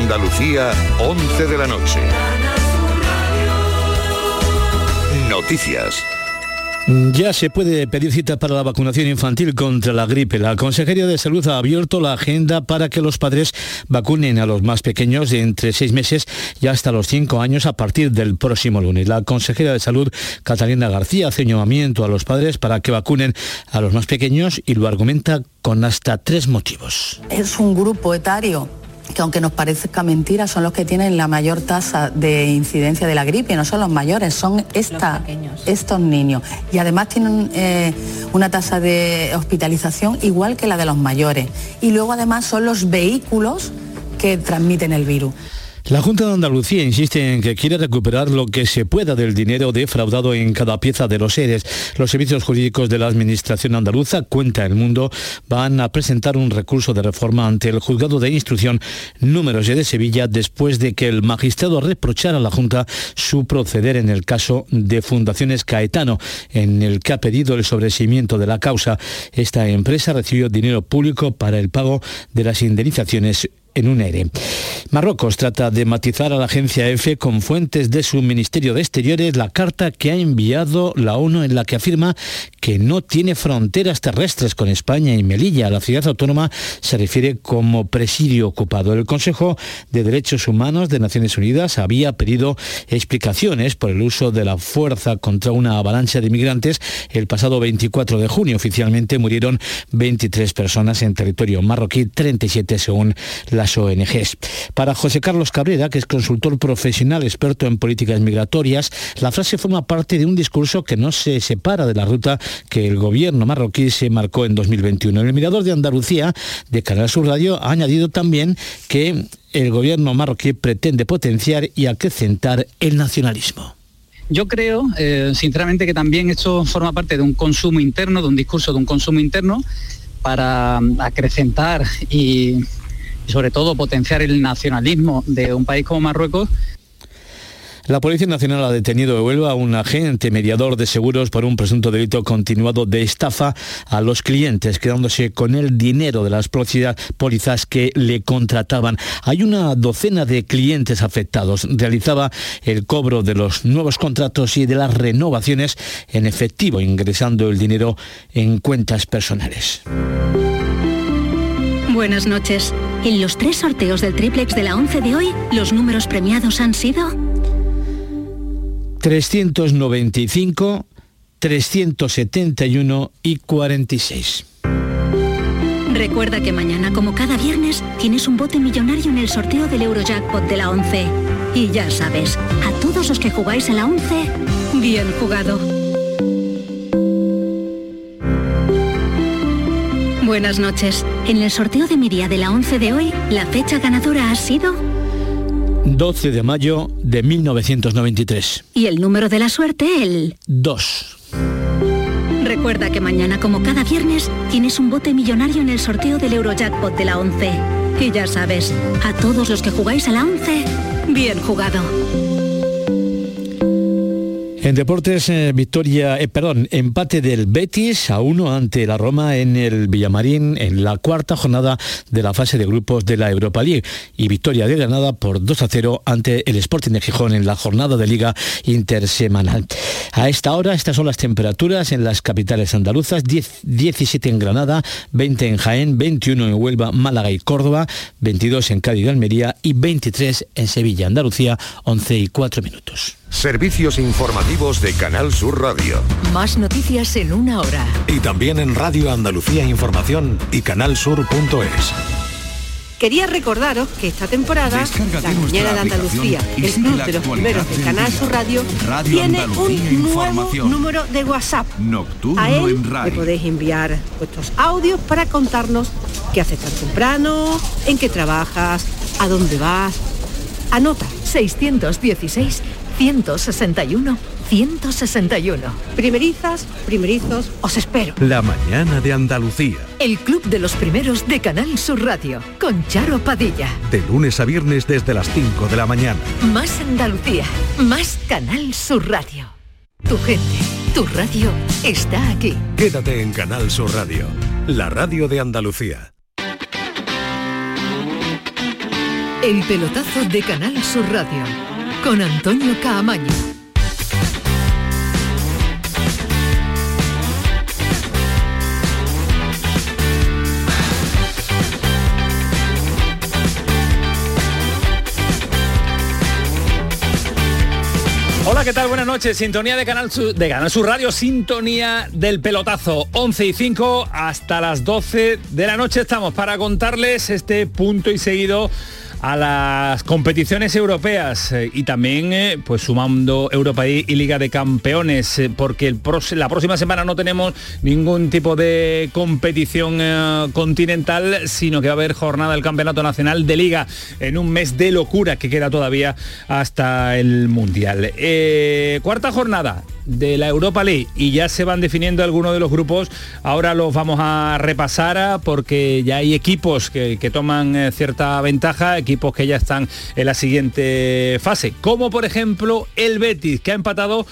Andalucía, 11 de la noche. Noticias. Ya se puede pedir cita para la vacunación infantil contra la gripe. La Consejería de Salud ha abierto la agenda para que los padres vacunen a los más pequeños de entre seis meses y hasta los cinco años a partir del próximo lunes. La consejera de Salud, Catalina García, hace un llamamiento a los padres para que vacunen a los más pequeños y lo argumenta con hasta tres motivos. Es un grupo etario que aunque nos parezca mentira, son los que tienen la mayor tasa de incidencia de la gripe, no son los mayores, son estos niños. Y además tienen eh, una tasa de hospitalización igual que la de los mayores. Y luego además son los vehículos que transmiten el virus. La Junta de Andalucía insiste en que quiere recuperar lo que se pueda del dinero defraudado en cada pieza de los seres. Los servicios jurídicos de la Administración andaluza, cuenta el mundo, van a presentar un recurso de reforma ante el Juzgado de Instrucción número de Sevilla después de que el magistrado reprochara a la Junta su proceder en el caso de Fundaciones Caetano, en el que ha pedido el sobreseimiento de la causa. Esta empresa recibió dinero público para el pago de las indemnizaciones en un ERE. Marruecos trata de matizar a la agencia EFE con fuentes de su Ministerio de Exteriores la carta que ha enviado la ONU en la que afirma que no tiene fronteras terrestres con España y Melilla. La ciudad autónoma se refiere como presidio ocupado. El Consejo de Derechos Humanos de Naciones Unidas había pedido explicaciones por el uso de la fuerza contra una avalancha de inmigrantes el pasado 24 de junio. Oficialmente murieron 23 personas en territorio marroquí, 37 según la ONGs. Para José Carlos Cabrera, que es consultor profesional experto en políticas migratorias, la frase forma parte de un discurso que no se separa de la ruta que el gobierno marroquí se marcó en 2021. El Mirador de Andalucía de Canal Sur Radio ha añadido también que el gobierno marroquí pretende potenciar y acrecentar el nacionalismo. Yo creo, eh, sinceramente, que también esto forma parte de un consumo interno, de un discurso de un consumo interno para acrecentar y y sobre todo potenciar el nacionalismo de un país como Marruecos la Policía Nacional ha detenido de Huelva a un agente mediador de seguros por un presunto delito continuado de estafa a los clientes, quedándose con el dinero de las pólizas que le contrataban. Hay una docena de clientes afectados. Realizaba el cobro de los nuevos contratos y de las renovaciones en efectivo, ingresando el dinero en cuentas personales. Buenas noches. En los tres sorteos del triplex de la 11 de hoy, los números premiados han sido 395, 371 y 46. Recuerda que mañana, como cada viernes, tienes un bote millonario en el sorteo del Eurojackpot de la 11. Y ya sabes, a todos los que jugáis a la 11, bien jugado. Buenas noches. En el sorteo de Miria de la 11 de hoy, la fecha ganadora ha sido 12 de mayo de 1993. Y el número de la suerte, el 2. Recuerda que mañana, como cada viernes, tienes un bote millonario en el sorteo del Eurojackpot de la 11. Y ya sabes, a todos los que jugáis a la 11, bien jugado. En deportes, eh, victoria, eh, perdón, empate del Betis a uno ante la Roma en el Villamarín en la cuarta jornada de la fase de grupos de la Europa League y victoria de Granada por 2 a 0 ante el Sporting de Gijón en la jornada de liga intersemanal. A esta hora, estas son las temperaturas en las capitales andaluzas, 17 en Granada, 20 en Jaén, 21 en Huelva, Málaga y Córdoba, 22 en Cádiz y Almería y 23 en Sevilla, Andalucía, 11 y 4 minutos. Servicios informativos de Canal Sur Radio. Más noticias en una hora. Y también en Radio Andalucía Información y canalsur.es. Quería recordaros que esta temporada La Mañana de Andalucía, el club de los primeros de Canal Sur Radio, tiene un nuevo número de WhatsApp. Nocturno A él le podéis enviar vuestros audios para contarnos qué haces tan temprano, en qué trabajas, a dónde vas. Anota 616 161 161. Primerizas, primerizos, os espero. La mañana de Andalucía. El club de los primeros de Canal Sur Radio, con Charo Padilla. De lunes a viernes desde las 5 de la mañana. Más Andalucía, más Canal Sur Radio. Tu gente, tu radio está aquí. Quédate en Canal Sur Radio, la radio de Andalucía. El pelotazo de Canal Sur Radio con Antonio Caamaño. Hola, ¿qué tal? Buenas noches. Sintonía de Canal Sur, de Canal Sur Radio, sintonía del pelotazo. 11 y 5 hasta las 12 de la noche estamos para contarles este punto y seguido a las competiciones europeas eh, y también eh, pues sumando Europa y, Liga de Campeones eh, porque la próxima semana no tenemos ningún tipo de competición continental sino que va a haber jornada del Campeonato Nacional de Liga en un mes de locura que queda todavía hasta el Mundial. cuarta jornada de la Europa League y ya se van definiendo algunos de los grupos. Ahora los vamos a repasar ah, porque ya hay equipos que, toman eh, cierta ventaja, equipos que ya están en la siguiente fase, como por ejemplo el Betis, que ha empatado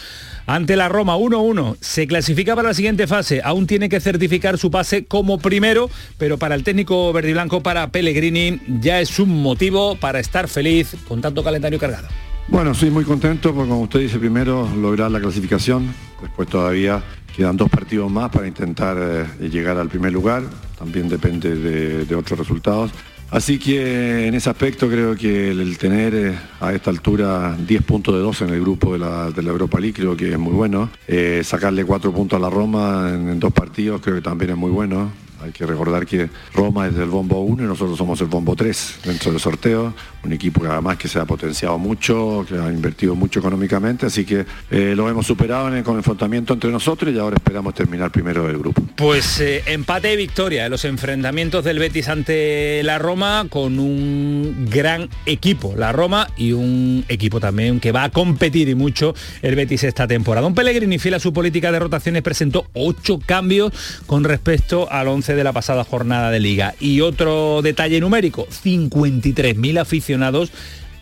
ante la Roma 1-1. Se clasifica para la siguiente fase. Aún tiene que certificar su pase como primero, pero para el técnico verde y blanco, para Pellegrini, ya es un motivo para estar feliz con tanto calendario cargado. Bueno, soy muy contento porque como usted dice, primero lograr la clasificación, después todavía quedan dos partidos más para intentar eh, llegar al primer lugar, también depende de, otros resultados. Así que en ese aspecto creo que el, tener eh, a esta altura 10 puntos de 12 en el grupo de la, Europa League creo que es muy bueno. Eh, sacarle 4 puntos a la Roma en dos partidos creo que también es muy bueno. Hay que recordar que Roma es del bombo 1 y nosotros somos el bombo 3 dentro del sorteo. Un equipo que además que se ha potenciado mucho, que ha invertido mucho económicamente, así que eh, lo hemos superado en el, con enfrentamiento entre nosotros y ahora esperamos terminar primero del grupo. Pues eh, empate y victoria en los enfrentamientos del Betis ante la Roma con un gran equipo, la Roma y un equipo también que va a competir y mucho el Betis esta temporada. Un Pellegrini fiel a su política de rotaciones presentó ocho cambios con respecto al 11 de la pasada jornada de liga. Y otro detalle numérico, 53.000 aficionados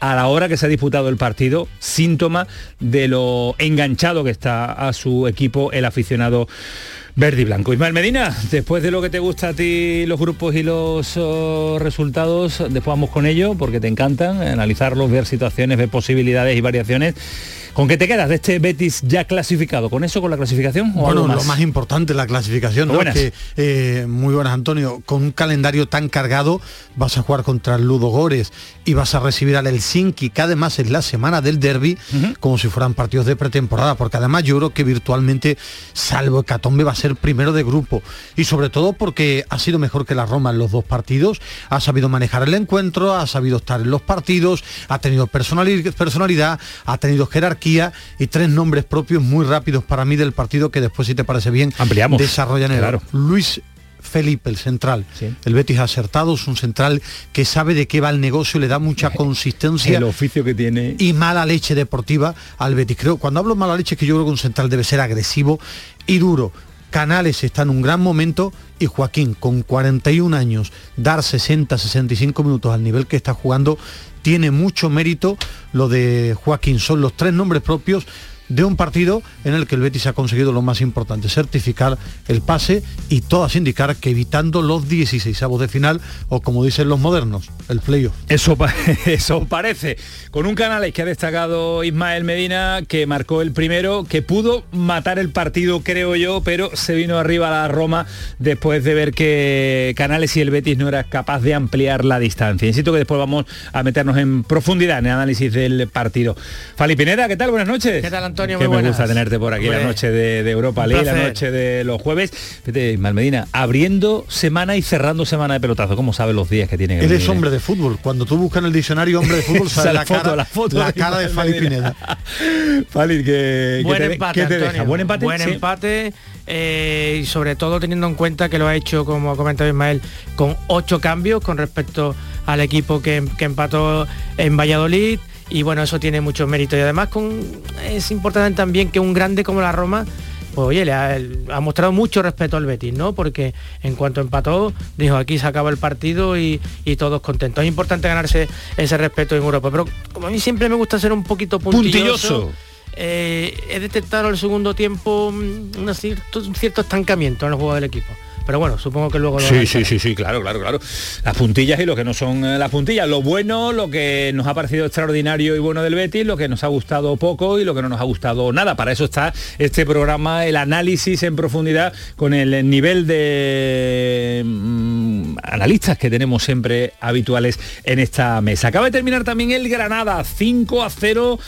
a la hora que se ha disputado el partido, síntoma de lo enganchado que está a su equipo el aficionado verde y blanco. Ismael Medina, después de lo que te gusta a ti los grupos y los oh, resultados, después vamos con ello porque te encantan, analizarlos, ver situaciones, ver posibilidades y variaciones. ¿Con qué te quedas de este Betis ya clasificado? ¿Con eso, con la clasificación? O bueno, lo más importante, la clasificación. ¿no? Que, eh, muy buenas, Antonio. Con un calendario tan cargado, vas a jugar contra el Ludo Gores y vas a recibir al Helsinki, que además es la semana del derby, como si fueran partidos de pretemporada, porque además yo creo que virtualmente, salvo Hecatombe, va a ser primero de grupo. Y sobre todo porque ha sido mejor que la Roma en los dos partidos, ha sabido manejar el encuentro, ha sabido estar en los partidos, ha tenido personalidad, ha tenido jerarquía y tres nombres propios muy rápidos para mí del partido que después, si te parece bien, Ampliamos. desarrollan el Luis Felipe, el central. El Betis ha acertado, es un central que sabe de qué va el negocio, le da mucha consistencia. El oficio que tiene. Y mala leche deportiva al Betis. Creo, cuando hablo mala leche, es que yo creo que un central debe ser agresivo y duro. Canales está en un gran momento y Joaquín, con 41 años, dar 60, 65 minutos al nivel que está jugando, tiene mucho mérito lo de Joaquín. Son los tres nombres propios de un partido en el que el Betis ha conseguido lo más importante, certificar el pase y todas indicar que evitando los 16 avos de final o como dicen los modernos, el playoff. Eso, eso parece. Con un canal que ha destacado Ismael Medina, que marcó el primero, que pudo matar el partido, creo yo, pero se vino arriba a la Roma después de ver que Canales y el Betis no era capaz de ampliar la distancia. Insisto que después vamos a meternos en profundidad en el análisis del partido. Fali Pineda, ¿qué tal? Buenas noches. ¿Qué tal, Antonio? Que me gusta tenerte por aquí la noche de, Europa League, la noche de los jueves. Fíjate, Malmedina, abriendo semana y cerrando semana de pelotazo. ¿Cómo sabe los días que tiene que Él es hombre de fútbol. Cuando tú buscas en el diccionario hombre de fútbol, sale la, cara, la, foto la cara de Fali Pineda. Fali, que, buen empate, te deja? Buen empate. Buen empate. Eh, y sobre todo teniendo en cuenta que lo ha hecho, como ha comentado Ismael, con ocho cambios con respecto al equipo que, que empató en Valladolid y bueno, eso tiene mucho mérito. Y además con, es importante también que un grande como la Roma, pues oye, le ha, mostrado mucho respeto al Betis, ¿no? Porque en cuanto empató, dijo aquí se acaba el partido y, todos contentos. Es importante ganarse ese respeto en Europa. Pero como a mí siempre me gusta ser un poquito puntilloso. Eh, he detectado el segundo tiempo mm, un cierto, estancamiento en el juego del equipo. Pero bueno, supongo que luego lo Sí, sí, sí, sí, claro, claro, claro. Las puntillas y lo que no son eh, las puntillas. Lo bueno, lo que nos ha parecido extraordinario y bueno del Betis, lo que nos ha gustado poco y lo que no nos ha gustado nada. Para eso está este programa, el análisis en profundidad con el nivel de mm, analistas que tenemos siempre habituales en esta mesa. Acaba de terminar también el Granada, 5 a 0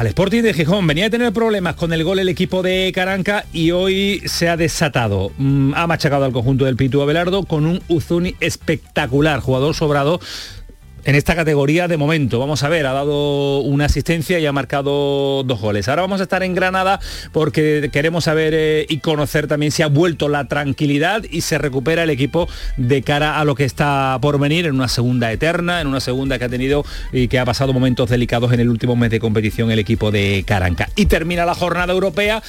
al Sporting de Gijón. Venía a tener problemas con el gol el equipo de Caranca y hoy se ha desatado. Mm, ha machacado al conjunto del Pitu Abelardo con un Uzuni espectacular, jugador sobrado en esta categoría de momento. Vamos a ver, ha dado una asistencia y ha marcado dos goles. Ahora vamos a estar en Granada porque queremos saber eh, y conocer también si ha vuelto la tranquilidad y se recupera el equipo de cara a lo que está por venir en una segunda eterna, en una segunda que ha tenido y que ha pasado momentos delicados en el último mes de competición el equipo de Caranca. Y termina la jornada europea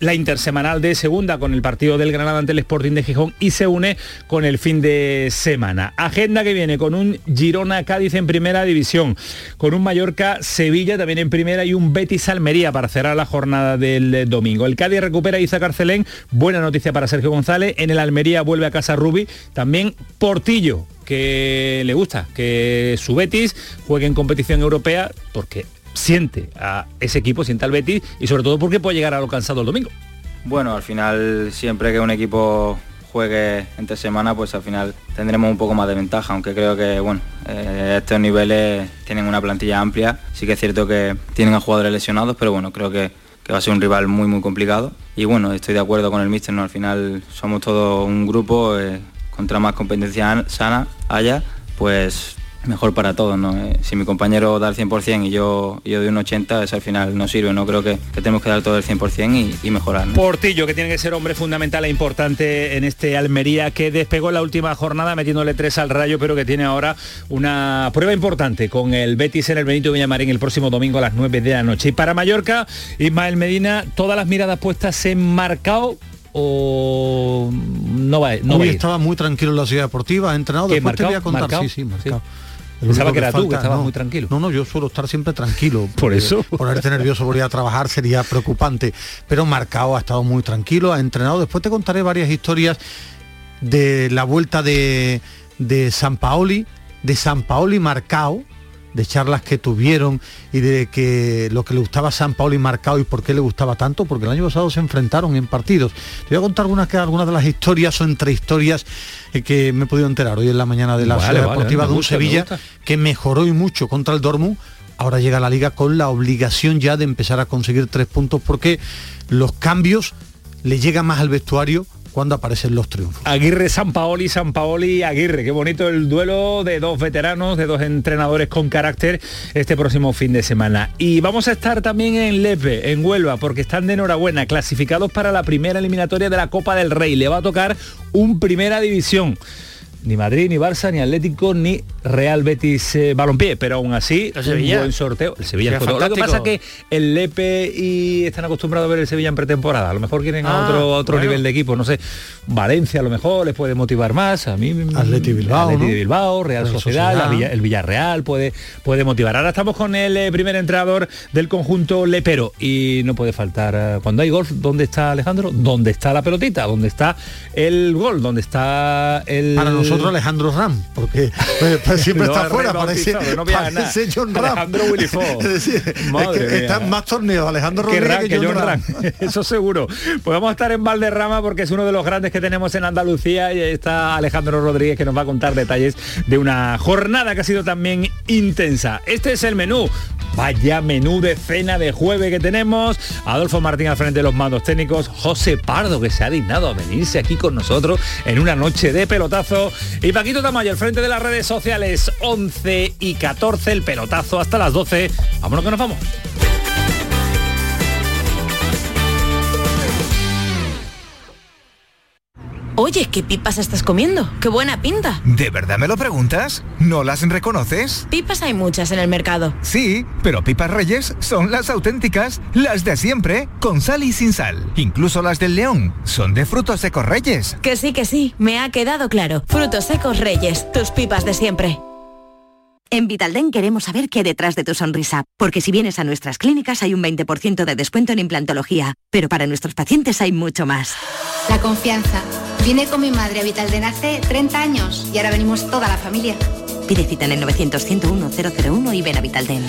la intersemanal de segunda con el partido del Granada ante el Sporting de Gijón y se une con el fin de semana. Agenda que viene con un Girona Cádiz en primera división, con un Mallorca Sevilla también en primera y un Betis Almería para cerrar la jornada del domingo. El Cádiz recupera a Isa Carcelén, buena noticia para Sergio González, en el Almería vuelve a casa Rubi, también Portillo que le gusta que su Betis juegue en competición europea porque siente a ese equipo, siente al Betis y sobre todo porque puede llegar a lo cansado el domingo. Bueno, al final siempre que un equipo juegue entre semana, pues al final tendremos un poco más de ventaja, aunque creo que bueno, eh, estos niveles tienen una plantilla amplia. Sí que es cierto que tienen a jugadores lesionados, pero bueno, creo que, va a ser un rival muy muy complicado. Y bueno, estoy de acuerdo con el míster, ¿no? Al final somos todo un grupo, eh, contra más competencia sana haya, pues mejor para todos. ¿no? Eh, si mi compañero da el 100% y yo, yo doy un 80, eso al final no sirve. No creo que, tenemos que dar todo el 100% y, mejorar. Portillo, que tiene que ser hombre fundamental e importante en este Almería, que despegó en la última jornada metiéndole tres al rayo, pero que tiene ahora una prueba importante con el Betis en el Benito Villamarín el próximo domingo a las 9 de la noche. Y para Mallorca, Ismael Medina, todas las miradas puestas en marcado o no va, no Hoy estaba muy tranquilo en la ciudad deportiva, ha entrenado, después te voy a contar, sí, sí, marcado. Pensaba que era tú, que estabas muy tranquilo. No, no, yo suelo estar siempre tranquilo. Por eso. Ponerte nervioso por ir a trabajar sería preocupante. Pero Marcao ha estado muy tranquilo, ha entrenado. Después te contaré varias historias de la vuelta de, de San Paoli, de San Paoli Marcao, de charlas que tuvieron y de que lo que le gustaba a San Paolo y Marcao y por qué le gustaba tanto, porque el año pasado se enfrentaron en partidos. Te voy a contar algunas, algunas de las historias o entre historias eh, que me he podido enterar hoy en la mañana de la ciudad deportiva de un Sevilla que mejoró y mucho contra el Dortmund. Ahora llega a la liga con la obligación ya de empezar a conseguir tres puntos porque los cambios le llegan más al vestuario cuando aparecen los triunfos. Aguirre, San Paoli, San Paoli, Aguirre. Qué bonito el duelo de dos veteranos, de dos entrenadores con carácter este próximo fin de semana. Y vamos a estar también en Lepe, en Huelva, porque están de enhorabuena, clasificados para la primera eliminatoria de la Copa del Rey. Le va a tocar un primera división ni Madrid, ni Barça, ni Atlético, ni Real Betis eh, Balompié, pero aún así un buen sorteo. El Sevilla Lo que pasa es que el Lepe y están acostumbrados a ver el Sevilla en pretemporada. A lo mejor quieren ah, otro, otro nivel de equipo, no sé. Valencia a lo mejor les puede motivar más. A mí Atleti Bilbao, Bilbao, Real Sociedad, el Villarreal puede, puede motivar. Ahora estamos con el eh, primer entrenador del conjunto lepero y no puede faltar. Eh, cuando hay golf, ¿dónde está Alejandro? ¿Dónde está la pelotita? ¿Dónde está el gol? ¿Dónde está el nosotros Alejandro Ram, porque pues, pues, siempre está fuera, parece, no parece John Ram. Alejandro Willy Fox. está en más torneos Alejandro Rodríguez que, John, Ram. Eso seguro. Pues vamos a estar en Valderrama porque es uno de los grandes que tenemos en Andalucía y está Alejandro Rodríguez que nos va a contar detalles de una jornada que ha sido también intensa. Este es el menú. Vaya menú de cena de jueves que tenemos. Adolfo Martín al frente de los mandos técnicos. José Pardo que se ha dignado a venirse aquí con nosotros en una noche de pelotazo y Paquito Tamayo, al frente de las redes sociales, 11 y 14, el pelotazo hasta las 12. Vámonos que nos vamos. Oye, ¿qué pipas estás comiendo? ¡Qué buena pinta! ¿De verdad me lo preguntas? ¿No las reconoces? Pipas hay muchas en el mercado. Sí, pero pipas reyes son las auténticas, las de siempre, con sal y sin sal. Incluso las del león son de frutos secos reyes. Que sí, que sí, me ha quedado claro. Frutos secos reyes, tus pipas de siempre. En Vitalden queremos saber qué hay detrás de tu sonrisa, porque si vienes a nuestras clínicas hay un 20% de descuento en implantología, pero para nuestros pacientes hay mucho más. La confianza Vine con mi madre a Vitalden hace 30 años y ahora venimos toda la familia. Pide cita en el 900-101-001 y ven a Vitaldent.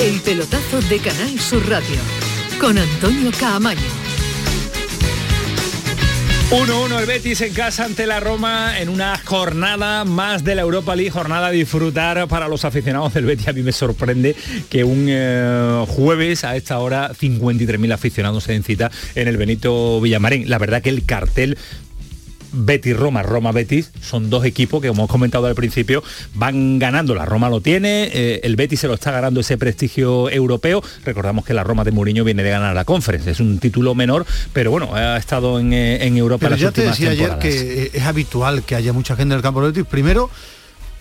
El pelotazo de Canal Sur Radio con Antonio Caamaño. 1-1 el Betis en casa ante la Roma en una jornada más de la Europa League, jornada a disfrutar para los aficionados del Betis. A mí me sorprende que un eh, jueves a esta hora 53.000 aficionados se den cita en el Benito Villamarín. La verdad que el cartel Betis Roma, Roma Betis, son dos equipos que como hemos comentado al principio van ganando. La Roma lo tiene, eh, el Betis se lo está ganando ese prestigio europeo. Recordamos que la Roma de Mourinho viene de ganar la Conference, es un título menor, pero bueno, ha estado en, eh, Europa. Pero ya te decía ayer que eh, es habitual que haya mucha gente en el campo del Betis. Primero,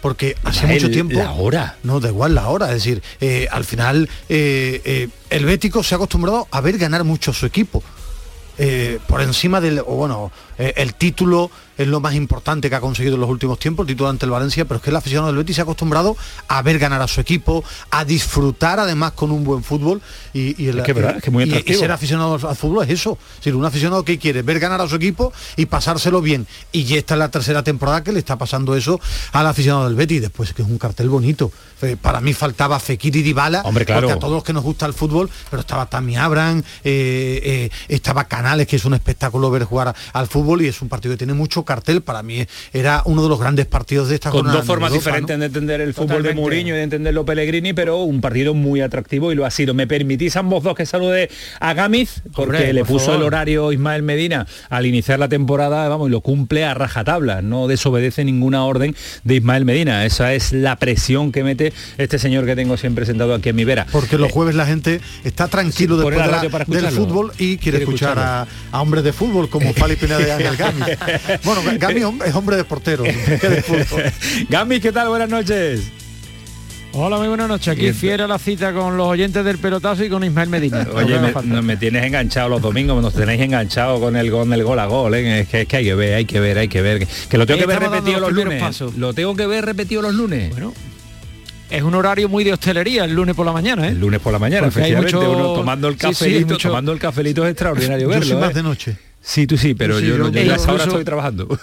porque hace mucho tiempo la hora no da igual la hora es decir al final el Bético se ha acostumbrado a ver ganar mucho su equipo por encima del o bueno el título es lo más importante que ha conseguido en los últimos tiempos, el título ante el Valencia, pero es que el aficionado del Betis se ha acostumbrado a ver ganar a su equipo, a disfrutar además con un buen fútbol y, el, y, ser aficionado al, fútbol es eso. Es un aficionado que quiere ver ganar a su equipo y pasárselo bien. Y ya está en la tercera temporada que le está pasando eso al aficionado del Betis, después que es un cartel bonito. Eh, para mí faltaba Fekir y Dybala, Hombre, claro. porque a todos los que nos gusta el fútbol, pero estaba Tammy Abraham, eh, eh, estaba Canales, que es un espectáculo ver jugar al fútbol y es un partido que tiene mucho cartel, para mí era uno de los grandes partidos de esta Con dos formas diferentes de entender el fútbol de Mourinho y de entenderlo Pellegrini, pero un partido muy atractivo y lo ha sido. ¿Me permitís ambos dos que salude a Gamiz? Porque le puso el horario Ismael Medina al iniciar la temporada, vamos, y lo cumple a rajatabla, no desobedece ninguna orden de Ismael Medina. Esa es la presión que mete este señor que tengo siempre sentado aquí en mi vera. Porque los eh, jueves la gente está tranquilo después de del fútbol y quiere, escuchar a, hombres de fútbol como Fali Pineda de Ángel Gami. bueno, Gami es hombre de portero. Gami, ¿qué tal? Buenas noches. Hola, muy buenas noches. Aquí fiera la cita con los oyentes del pelotazo y con Ismael Medina. Oye, me, tienes enganchado los domingos, nos tenéis enganchado con el gol del gol a gol. ¿eh? Es, que, es, que, hay que ver, hay que ver, hay que ver. Que lo tengo que ver repetido los, lunes. Lo tengo que ver repetido los lunes. Bueno, es un horario muy de hostelería el lunes por la mañana, ¿eh? El lunes por la mañana, efectivamente, uno tomando el cafelito, tomando el cafelito es extraordinario verlo. Más ¿eh? de noche. Sí, tú sí, pero yo, yo, a esa hora estoy trabajando.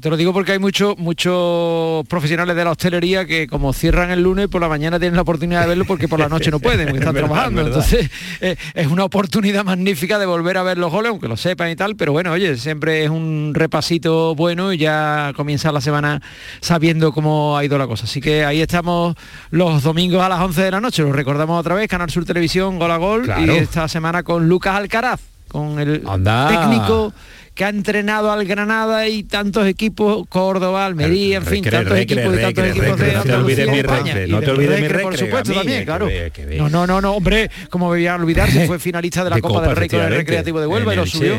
Te lo digo porque hay muchos muchos profesionales de la hostelería que como cierran el lunes por la mañana tienen la oportunidad de verlo porque por la noche no pueden, porque están trabajando. Entonces eh, es una oportunidad magnífica de volver a ver los goles, aunque lo sepan y tal, pero bueno, oye, siempre es un repasito bueno y ya comienza la semana sabiendo cómo ha ido la cosa. Así que ahí estamos los domingos a las 11 de la noche, lo recordamos otra vez, Canal Sur Televisión, Gol a Gol, y esta semana con Lucas Alcaraz, con el técnico que ha entrenado al Granada y tantos equipos, Córdoba, Almería, en fin, tantos equipos y tantos equipos de No te olvides mi recre, no te olvides mi recre, por supuesto también, claro. No, no, no, no, hombre, como voy a olvidarse, fue finalista de la Copa del Rey con el Recreativo de Huelva y lo subió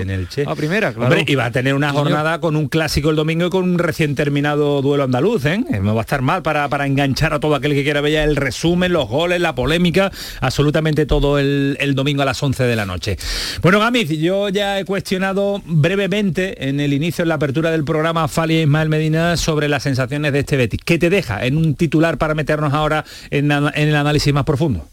a primera, claro. Hombre, y va a tener una jornada con un clásico el domingo y con un recién terminado duelo andaluz, ¿eh? No va a estar mal para, para enganchar a todo aquel que quiera ver el resumen, los goles, la polémica, absolutamente todo el, el domingo a las 11 de la noche. Bueno, Gamiz, yo ya he cuestionado brevemente en el inicio, en la apertura del programa, Fali e Ismael Medina sobre las sensaciones de este Betis. ¿Qué te deja en un titular para meternos ahora en, el análisis más profundo?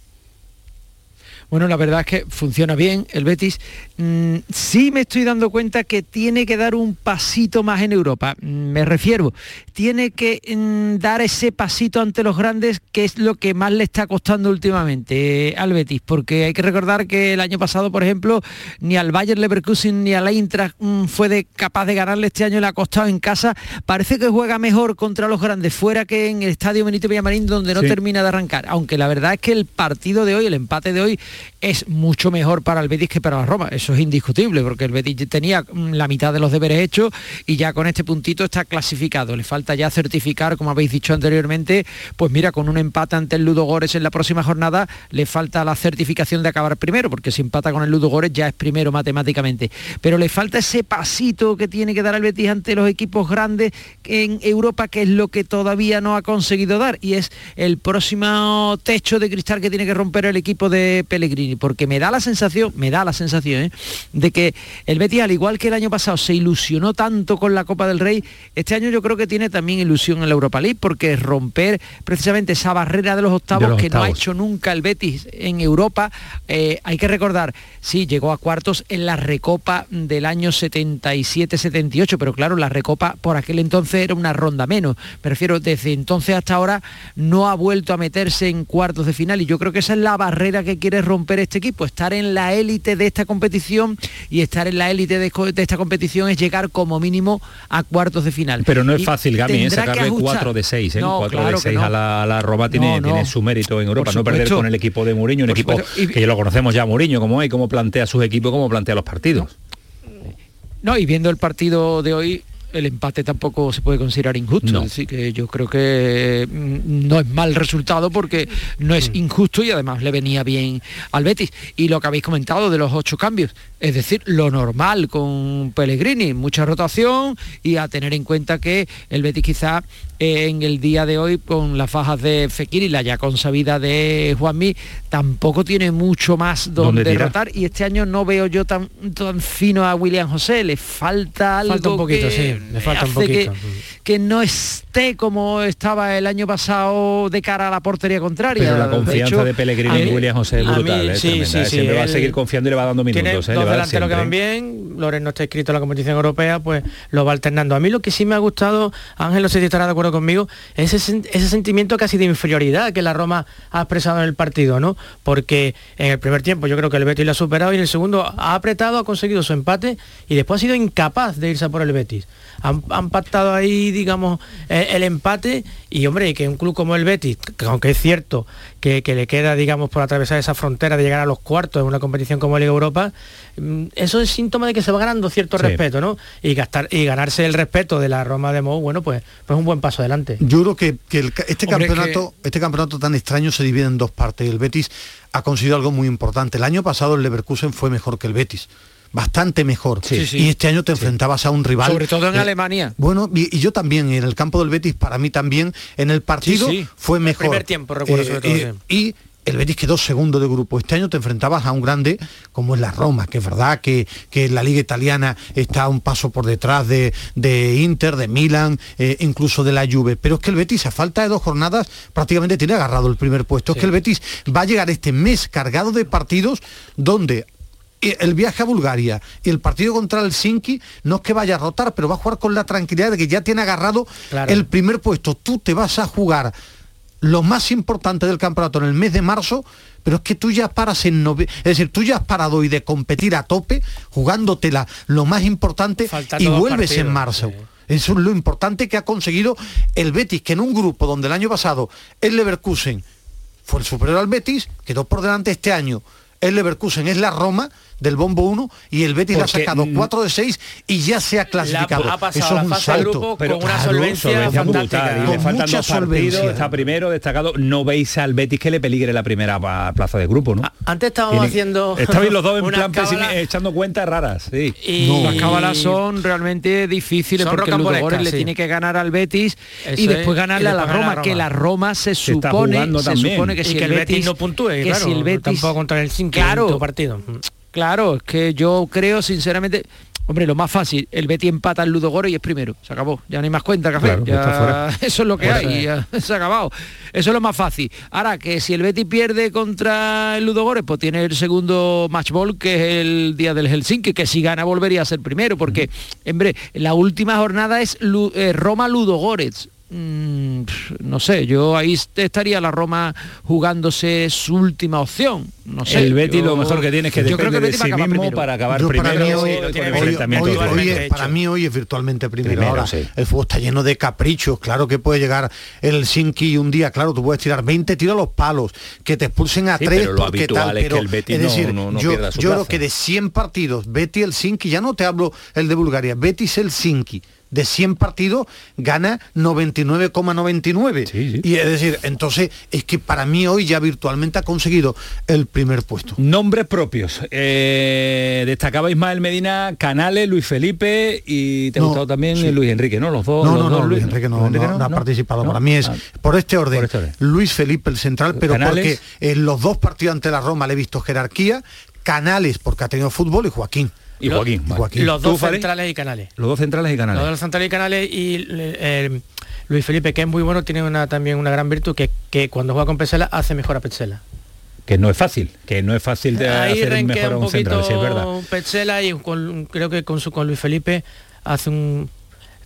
Bueno, la verdad es que funciona bien el Betis. Mm, sí me estoy dando cuenta que tiene que dar un pasito más en Europa. Mm, me refiero, tiene que mm, dar ese pasito ante los grandes, que es lo que más le está costando últimamente eh, al Betis, porque hay que recordar que el año pasado, por ejemplo, ni al Bayern Leverkusen ni al Eintracht fue de, capaz de ganarle este año, le ha costado en casa. Parece que juega mejor contra los grandes fuera que en el Estadio Benito Villamarín, donde no termina de arrancar. Aunque la verdad es que el partido de hoy, el empate de hoy, es mucho mejor para el Betis que para la Roma. Eso es indiscutible, porque el Betis tenía mm, la mitad de los deberes hechos y ya con este puntito está clasificado. Le falta ya certificar, como habéis dicho anteriormente, pues mira, con un empate ante el Ludo en la próxima jornada, le falta la certificación de acabar primero, porque si empata con el Ludo ya es primero matemáticamente. Pero le falta ese pasito que tiene que dar el Betis ante los equipos grandes en Europa, que es lo que todavía no ha conseguido dar, y es el próximo techo de cristal que tiene que romper el equipo de Pellegrini, porque me da la sensación, me da la sensación, ¿eh? de que el Betis, al igual que el año pasado, se ilusionó tanto con la Copa del Rey, este año yo creo que tiene también ilusión en la Europa League, porque romper precisamente esa barrera de los octavos que no ha hecho nunca el Betis en Europa, eh, hay que recordar, sí, llegó a cuartos en la Recopa del año 77-78, pero claro, la Recopa por aquel entonces era una ronda menos, me refiero, desde entonces hasta ahora no ha vuelto a meterse en cuartos de final y yo creo que esa es la barrera que quiere romper este equipo, estar en la élite de esta competición y estar en la élite de, esta competición es llegar como mínimo a cuartos de final. Pero no es fácil, Gami, ¿eh? sacarle 4 de 6, ¿eh? 4 de 6 a la, Roma tiene, tiene, su mérito en Europa, no perder con el equipo de Mourinho, un equipo que ya lo conocemos ya Mourinho, como es, cómo plantea sus equipos, cómo plantea los partidos. No, y viendo el partido de hoy, el empate tampoco se puede considerar injusto. Así que yo creo que mm, no es mal resultado porque no es mm. injusto y además le venía bien al Betis. Y lo que habéis comentado de los ocho cambios, es decir, lo normal con Pellegrini, mucha rotación y a tener en cuenta que el Betis quizá eh, en el día de hoy con las fajas de Fekir y la ya consabida de Juanmi tampoco tiene mucho más donde derrotar y este año no veo yo tan, tan fino a William José, le falta algo falta un poquito, sí, le falta un poquito. Que, no esté como estaba el año pasado de cara a la portería contraria. Pero la confianza de, Pellegrini en William José es brutal, ¿eh? sí, sí, sí, va a seguir confiando y le va dando minutos. Tiene dos que van bien, Loren no está escrito en la competición europea, pues lo va alternando. A mí lo que sí me ha gustado, Ángel, no sé si estará de acuerdo conmigo, ese, ese sentimiento casi de inferioridad que la Roma ha expresado en el partido, ¿no? Porque en el primer tiempo yo creo que el Betis lo ha superado y en el segundo ha apretado, ha conseguido su empate y después ha sido incapaz de irse por el Betis. Han, pactado ahí, digamos, eh, el, empate y, hombre, que un club como el Betis, aunque es cierto que, le queda, digamos, por atravesar esa frontera de llegar a los cuartos en una competición como Liga Europa, mm, eso es síntoma de que se va ganando cierto respeto, ¿no? Y, gastar, y ganarse el respeto de la Roma de Mou, bueno, pues, pues un buen paso adelante. Yo creo que, este, campeonato, este campeonato tan extraño se divide en dos partes. El Betis ha conseguido algo muy importante. El año pasado el Leverkusen fue mejor que el Betis bastante mejor. Y este año te enfrentabas a un rival. Sobre todo en Alemania. Bueno, y, yo también, en el campo del Betis, para mí también, en el partido fue mejor. El primer tiempo, recuerdo sobre todo. Eh, y el Betis quedó segundo de grupo. Este año te enfrentabas a un grande como es la Roma, que es verdad que, que la liga italiana está un paso por detrás de, de Inter, de Milan, eh, incluso de la Juve. Pero es que el Betis, a falta de dos jornadas, prácticamente tiene agarrado el primer puesto. Es que el Betis va a llegar este mes cargado de partidos donde el viaje a Bulgaria y el partido contra el Sinki no es que vaya a rotar, pero va a jugar con la tranquilidad de que ya tiene agarrado el primer puesto. Tú te vas a jugar lo más importante del campeonato en el mes de marzo, pero es que tú ya paras en noviembre, es decir, tú ya has parado y de competir a tope, jugándotela lo más importante y vuelves en marzo. Eso es lo importante que ha conseguido el Betis, que en un grupo donde el año pasado el Leverkusen fue el superior al Betis, quedó por delante este año el Leverkusen es la Roma del bombo 1 y el Betis le ha sacado 4 de 6 y ya se ha clasificado. Eso es un salto. pero con una solvencia, fantástica. Y le faltan dos partidos, está primero, destacado. No veis al Betis que le peligre la primera plaza de grupo, ¿no? Antes estábamos haciendo... Estabais los dos en plan echando cuentas raras. Sí. Y las cábalas son realmente difíciles porque el Ludogorets le tiene que ganar al Betis y después ganarle a la Roma, que la Roma se supone, se supone que si el Betis no puntúe, que si el Betis tampoco contra el 5 claro, partido. Claro, es que yo creo sinceramente Hombre, lo más fácil, el Betty empata el Ludogorets y es primero. Se acabó. Ya no hay más cuenta, café. eso es lo que hay. Ya, se ha acabado. Eso es lo más fácil. Ahora, que si el Betty pierde contra el Ludogorets, pues tiene el segundo match ball, que es el día del Helsinki, que si gana volvería a ser primero, porque, hombre, la última jornada es eh, Roma-Ludogorets Mm, no sé, yo ahí estaría la Roma jugándose su última opción. No sé. El Betty lo mejor que tiene es que yo creo que de sí mismo para acabar primero. Para mí hoy, para mí hoy es virtualmente primero. Ahora, el fútbol está lleno de caprichos. Claro que puede llegar el Sinki un día, claro, tú puedes tirar 20 tiros a los palos, que te expulsen a 3 porque tal. Pero, es, que el decir, yo, yo creo que de 100 partidos, Betty el Sinki, ya no te hablo el de Bulgaria, Betty es el Sinki de 100 partidos gana 99,99. Y es decir, entonces es que para mí hoy ya virtualmente ha conseguido el primer puesto. Nombres propios. Eh, destacaba Ismael Medina, Canales, Luis Felipe y te ha gustado también Luis Enrique, ¿no? Los dos. No, no, no, Luis Enrique no, ha participado. Para mí es ah. por, este orden, este Luis Felipe el central, pero porque en los dos partidos ante la Roma le he visto jerarquía, Canales porque ha tenido fútbol y Joaquín. Y Joaquín. Los dos centrales y canales. Los dos centrales y canales. Los dos centrales y canales y eh, Luis Felipe, que es muy bueno, tiene una, también una gran virtud que, que cuando juega con Pesela hace mejor a Pesela que no es fácil, que no es fácil de hacer mejor a un, central, es verdad. Petzela y creo que con su con Luis Felipe hace un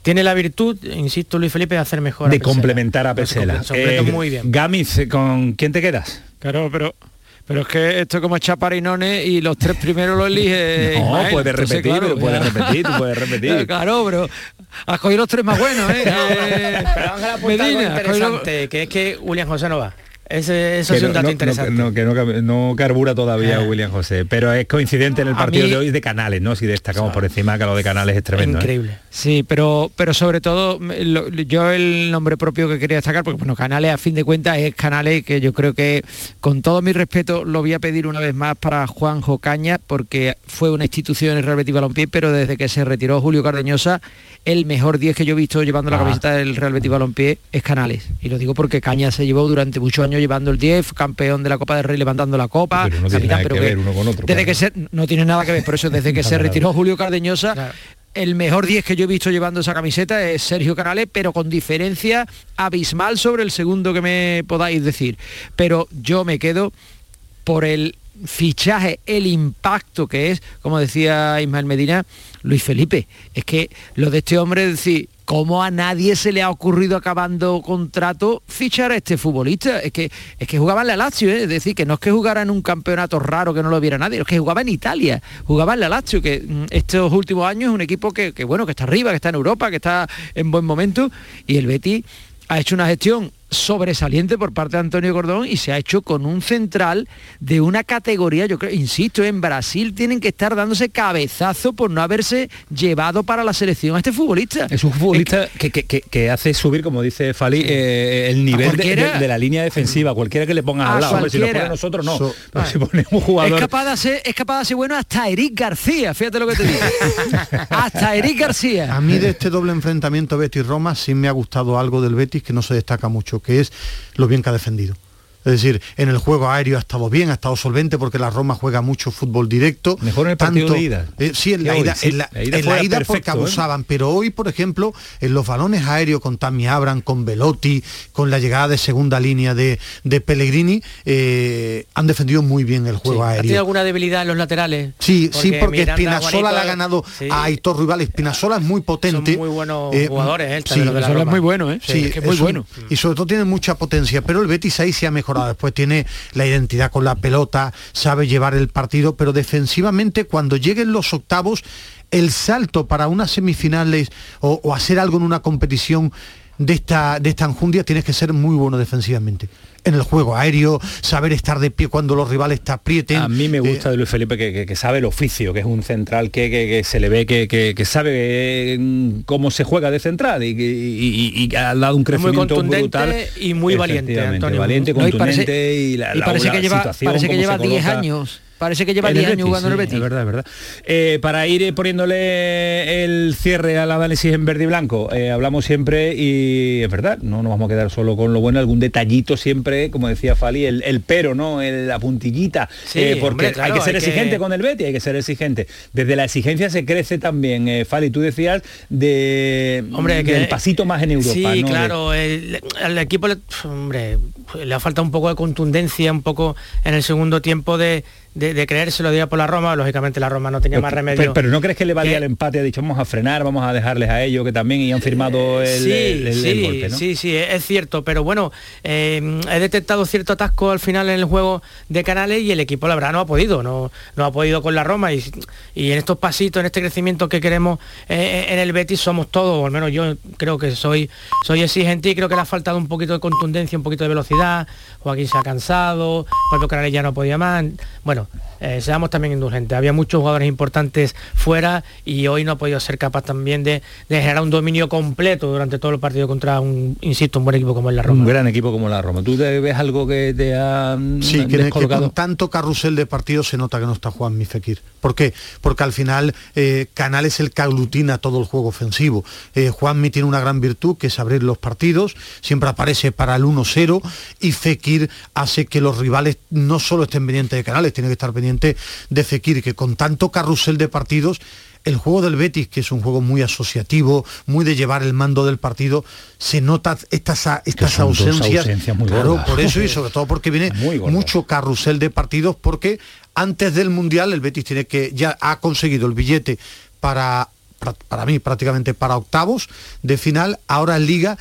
tiene la virtud, insisto, Luis Felipe, de hacer mejor. De complementar a Pesela. Eh, muy bien. Gamis, ¿con quién te quedas? Claro, pero pero es que esto es como Chaparinone y los tres primeros lo elige. No, puedes repetir, claro, puedes repetir, tú puedes repetir. Claro, pero has cogido los tres más buenos, ¿eh? eh pero Ángela Medina, interesante, que es que William José no va. Ese, eso es un dato interesante. No, que no, carbura todavía ah. William José, pero es coincidente en el partido de hoy de Canales, ¿no? Si destacamos por encima que lo de Canales es tremendo. ¿eh? Increíble. Sí, pero, pero sobre todo, yo el nombre propio que quería destacar, porque bueno, Canales a fin de cuentas es Canales, que yo creo que con todo mi respeto lo voy a pedir una vez más para Juanjo Caña, porque fue una institución en el Real Betis Balompié, pero desde que se retiró Julio Cardeñosa, el mejor 10 que yo he visto llevando la ah. camiseta del Real Betis Balompié es Canales. Y lo digo porque Caña se llevó durante muchos años llevando el 10, campeón de la Copa del Rey levantando la copa, pero no tiene nada que ver uno con otro. Desde que se, no tiene nada que ver, por eso desde que se retiró Julio Cardeñosa, el mejor 10 que yo he visto llevando esa camiseta es Sergio Canales, pero con diferencia abismal sobre el segundo que me podáis decir. Pero yo me quedo por el fichaje, el impacto que es, como decía Ismael Medina, Luis Felipe. Es que lo de este hombre es decir, ¿Cómo a nadie se le ha ocurrido acabando contrato fichar a este futbolista? Es que, es que jugaba en la Lazio, ¿eh? es decir, que no es que jugara en un campeonato raro que no lo viera nadie, es que jugaba en Italia, jugaba en la Lazio, que mm, estos últimos años es un equipo que, que, bueno, que está arriba, que está en Europa, que está en buen momento, y el Betty ha hecho una gestión sobresaliente por parte de Antonio Gordón y se ha hecho con un central de una categoría, yo creo, insisto, en Brasil tienen que estar dándose cabezazo por no haberse llevado para la selección a este futbolista. Es un futbolista que, hace subir, como dice Fali, eh, el nivel de, la línea defensiva, cualquiera que le ponga al lado. si lo pone nosotros no. si ponemos jugador... Es capaz, de ser, es capaz de ser bueno hasta Eric García, fíjate lo que te digo. hasta Eric García. A mí de este doble enfrentamiento Betis-Roma sí me ha gustado algo del Betis que no se destaca mucho que es lo bien que ha defendido. Es decir, en el juego aéreo ha estado bien, ha estado solvente porque la Roma juega mucho fútbol directo. Mejor en el partido de ida. Eh, sí, en la ida, en la, ida, porque ¿eh? abusaban, pero hoy, por ejemplo, en los balones aéreos con Tammy Abram, con Velotti, con la llegada de segunda línea de, de Pellegrini, eh, han defendido muy bien el juego aéreo. ¿Ha tenido alguna debilidad en los laterales? Sí, sí, porque Spinasola le ha ganado a Aitor Rival. Spinasola es muy potente. Son muy buenos jugadores, ¿eh? Sí, es muy bueno, ¿eh? Sí, es muy bueno. Y sobre todo tiene mucha potencia, pero el Betis ahí se ha mejorado Después tiene la identidad con la pelota, sabe llevar el partido, pero defensivamente cuando lleguen los octavos, el salto para unas semifinales o, hacer algo en una competición de esta, de esta enjundia tienes que ser muy bueno defensivamente en el juego aéreo, saber estar de pie cuando los rivales te aprieten. A mí me gusta de Luis Felipe que, sabe el oficio, que es un central que, se le ve que, sabe mm, cómo se juega de central y, ha dado un crecimiento muy brutal y muy valiente, Antonio. Valiente, contundente y, parece, que lleva, parece que lleva 10 años Parece que lleva 10 años jugando en el Betis. Es verdad, es verdad. Eh, para ir eh, poniéndole el cierre al análisis en verde y blanco, eh, hablamos siempre y es verdad, no nos vamos a quedar solo con lo bueno, algún detallito siempre, como decía Fali, el, pero, ¿no? la puntillita. porque hay que ser exigente con el Betis, hay que ser exigente. Desde la exigencia se crece también. Fali, tú decías de hombre, que, del pasito más en Europa. Sí, claro, el, equipo le, hombre, le ha faltado un poco de contundencia, un poco en el segundo tiempo de, de, de creérselo día por la Roma, lógicamente la Roma no tenía más remedio. Pero, ¿no crees que le valía el empate? Ha dicho, vamos a frenar, vamos a dejarles a ellos que también y han firmado el, sí, sí, Sí, sí, es cierto, pero bueno, eh, he detectado cierto atasco al final en el juego de Canales y el equipo la verdad no ha podido, no, no ha podido con la Roma y, y en estos pasitos, en este crecimiento que queremos eh, en el Betis somos todos, o al menos yo creo que soy, soy exigente y creo que le ha faltado un poquito de contundencia, un poquito de velocidad, Joaquín se ha cansado, Pablo Canales ya no podía más, bueno, eh, seamos también indulgentes. Había muchos jugadores importantes fuera y hoy no ha podido ser capaz también de, generar un dominio completo durante todo el partido contra un, insisto, un buen equipo como el la Roma. Un gran equipo como la Roma. ¿Tú ves algo que te ha Sí, que, con tanto carrusel de partidos se nota que no está Juan Mifekir. ¿Por qué? Porque al final eh, Canal es el que aglutina todo el juego ofensivo. Eh, Juanmi tiene una gran virtud que es abrir los partidos, siempre aparece para el 1-0 y Fekir hace que los rivales no solo estén pendientes de Canales, tiene que estar pendiente de Fekir, que con tanto carrusel de partidos el juego del Betis, que es un juego muy asociativo, muy de llevar el mando del partido, se nota estas, estas ausencias. claro, por eso y sobre todo porque viene mucho carrusel de partidos, porque antes del Mundial el Betis tiene que, ya ha conseguido el billete para, para mí prácticamente para octavos de final, ahora en Liga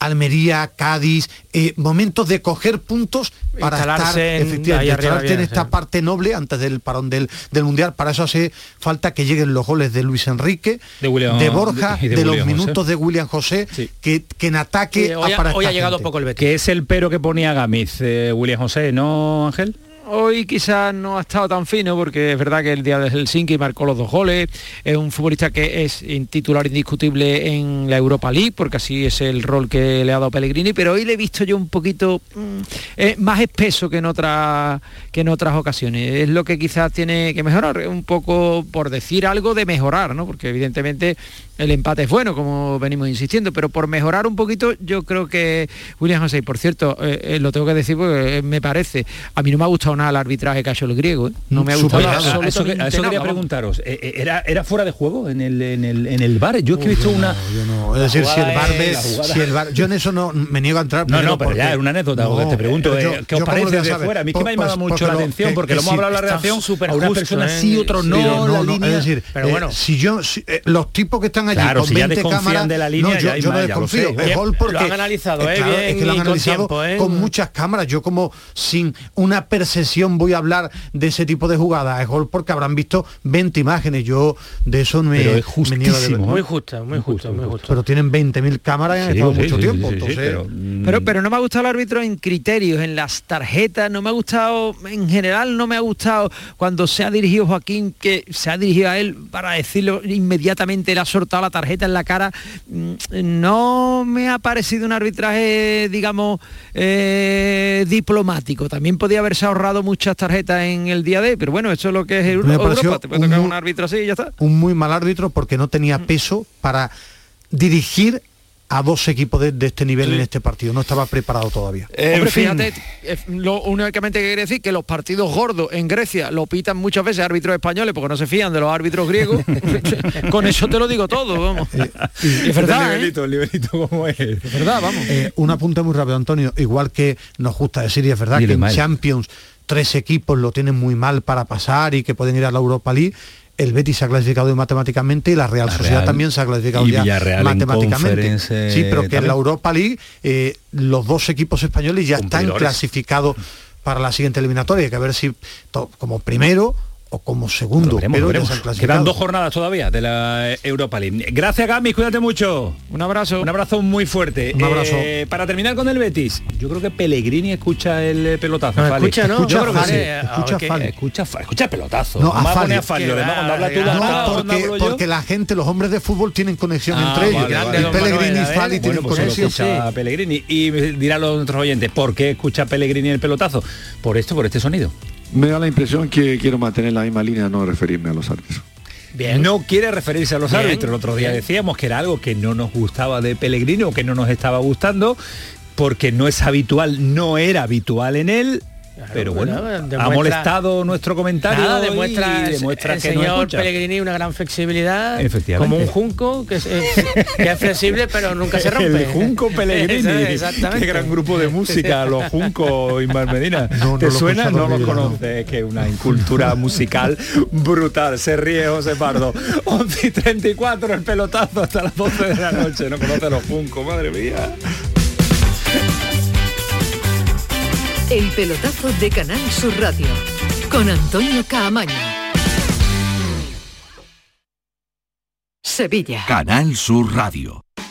Almería, Cádiz, eh, momentos de coger puntos para estar en, en esta parte noble antes del parón del, del, Mundial. Para eso hace falta que lleguen los goles de Luis Enrique, de, Borja, de, los minutos de William José, que, que, en ataque hoy, ha, llegado poco el Betis. Que es el pero que ponía Gamiz, eh, William José, ¿no, Ángel? Hoy quizás no ha estado tan fino porque es verdad que el día de Helsinki marcó los dos goles, es un futbolista que es titular indiscutible en la Europa League porque así es el rol que le ha dado Pellegrini, pero hoy le he visto yo un poquito mm, eh, más espeso que en, otra, que en otras ocasiones. Es lo que quizás tiene que mejorar, un poco por decir algo de mejorar, ¿no? porque evidentemente el empate es bueno, como venimos insistiendo, pero por mejorar un poquito yo creo que William José, por cierto, eh, eh, lo tengo que decir porque me parece, a mí no me ha gustado al arbitraje que ha hecho el griego. No me ha gustado. Eso, quería preguntaros. Eh, eh, ¿Era, ¿Era fuera de juego en el, en el, en el bar? Yo es que he visto una... Es decir, si el bar si el bar, yo en eso no me niego a entrar. No, no, pero ya es una anécdota que te pregunto. Eh, ¿Qué os parece de fuera? A mí que me ha llamado mucho la atención porque lo hemos hablado en la redacción. A una persona sí, otro no, la línea. Es decir, pero bueno, si yo los tipos que están allí con 20 cámaras de la línea, yo no desconfío. Es gol porque lo han analizado, es que lo han analizado con muchas cámaras. Yo como sin una percepción voy a hablar de ese tipo de jugadas. Es gol porque habrán visto 20 imágenes. Yo de eso no me, pero es justísimo, muy justo, muy justo, muy justo. Pero tienen 20.000 cámaras y han estado mucho tiempo. Mm. pero, pero, no me ha gustado el árbitro en criterios, en las tarjetas, no me ha gustado, en general no me ha gustado cuando se ha dirigido Joaquín, que se ha dirigido a él para decirlo inmediatamente, le ha soltado la tarjeta en la cara. Mm, no me ha parecido un arbitraje, digamos, eh, diplomático. También podía haberse ahorrado muchas tarjetas en el día de, pero bueno, eso es lo que es Europa, te puede tocar un, árbitro así y ya está. Un muy mal árbitro porque no tenía mm. peso para dirigir a dos equipos de, este nivel en este partido. No estaba preparado todavía. Hombre, fíjate, eh, lo únicamente que quiere decir que los partidos gordos en Grecia lo pitan muchas veces árbitros españoles porque no se fían de los árbitros griegos. Con eso te lo digo todo, vamos. Eh, es verdad. El nivelito, ¿eh? como es. Es verdad, vamos. un apunte muy rápido, Antonio. Igual que nos gusta decir, y es verdad que en Champions tres equipos lo tienen muy mal para pasar y que pueden ir a la Europa League, el Betis se ha clasificado matemáticamente y la Real Sociedad también se ha clasificado ya matemáticamente. Sí, pero que en la Europa League eh, los dos equipos españoles ya están clasificados para la siguiente eliminatoria. Hay que ver si como primero o como segundo. pero Quedan dos jornadas todavía de la Europa League. Gracias, Gami, cuídate mucho. Un abrazo. Un abrazo muy fuerte. Un abrazo. Eh, para terminar con el Betis, yo creo que Pellegrini escucha el pelotazo. No, escucha, ¿no? Escucha, yo escucha, escucha, escucha, el pelotazo. No, a Fali. A Fali. habla tú, no, porque, porque la gente, los hombres de fútbol tienen conexión ah, entre ellos. y Pellegrini y Fali tienen pues conexión. Escucha Pellegrini. Y dirá a los otros oyentes, ¿por qué escucha Pellegrini el pelotazo? Por esto, por este sonido. Me da la impresión que quiero mantener la misma línea, no referirme a los árbitros. Bien. No quiere referirse a los árbitros. El otro día decíamos que era algo que no nos gustaba de Pellegrino o que no nos estaba gustando porque no es habitual, no era habitual en él pero bueno, ha molestado nuestro comentario demuestra, demuestra el, que señor Pellegrini una gran flexibilidad como un junco que es, que es, flexible pero nunca se rompe. el junco Pellegrini. Qué gran grupo de música los juncos Inmar Medina. ¿te suena? no los conoces que una incultura musical brutal. Se ríe José Pardo. 11 y 34 el pelotazo hasta las 12 de la noche. No conoce los juncos madre mía el pelotazo de Canal Sur Radio con Antonio Caamaño. Sevilla. Canal Sur Radio.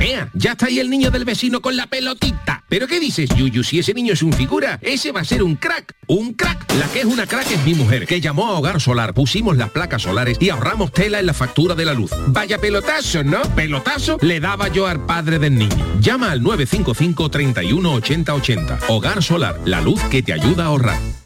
¡Ea! Ya está ahí el niño del vecino con la pelotita. ¿Pero qué dices, Yuyu? Si ese niño es un figura, ese va a ser un crack. ¡Un crack! La que es una crack es mi mujer, que llamó a Hogar Solar, pusimos las placas solares y ahorramos tela en la factura de la luz. Vaya pelotazo, ¿no? Pelotazo le daba yo al padre del niño. Llama al 955 31 80 80. Hogar Solar, la luz que te ayuda a ahorrar.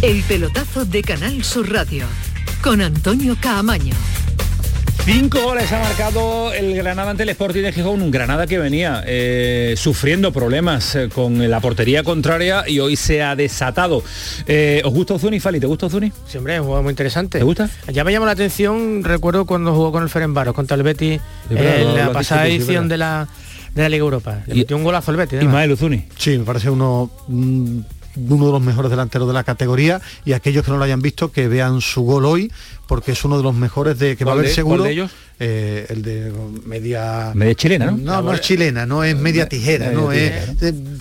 El pelotazo de Canal Sur Radio con Antonio Caamaño. Cinco goles ha marcado el Granada ante el Sporting de Gijón, un Granada que venía eh, sufriendo problemas eh, con la portería contraria y hoy se ha desatado. Eh, ¿Os gusta Ozuni, Fali? ¿Te gusta Ozuni? Sí, hombre, es un juego muy interesante. ¿Te gusta? Ya me llamó la atención, recuerdo cuando jugó con el Ferenbaros, contra el Betis, en la pasada edición de la de la Liga Europa. Le metió un golazo al Betis. Ismael Ozuni. Sí, me parece uno... Mm, uno de los mejores delanteros de la categoría y aquellos que no lo hayan visto que vean su gol hoy porque es uno de los mejores de que va a haber seguro de ellos? Eh, el de media media chilena no no, no es chilena no es media tijera no es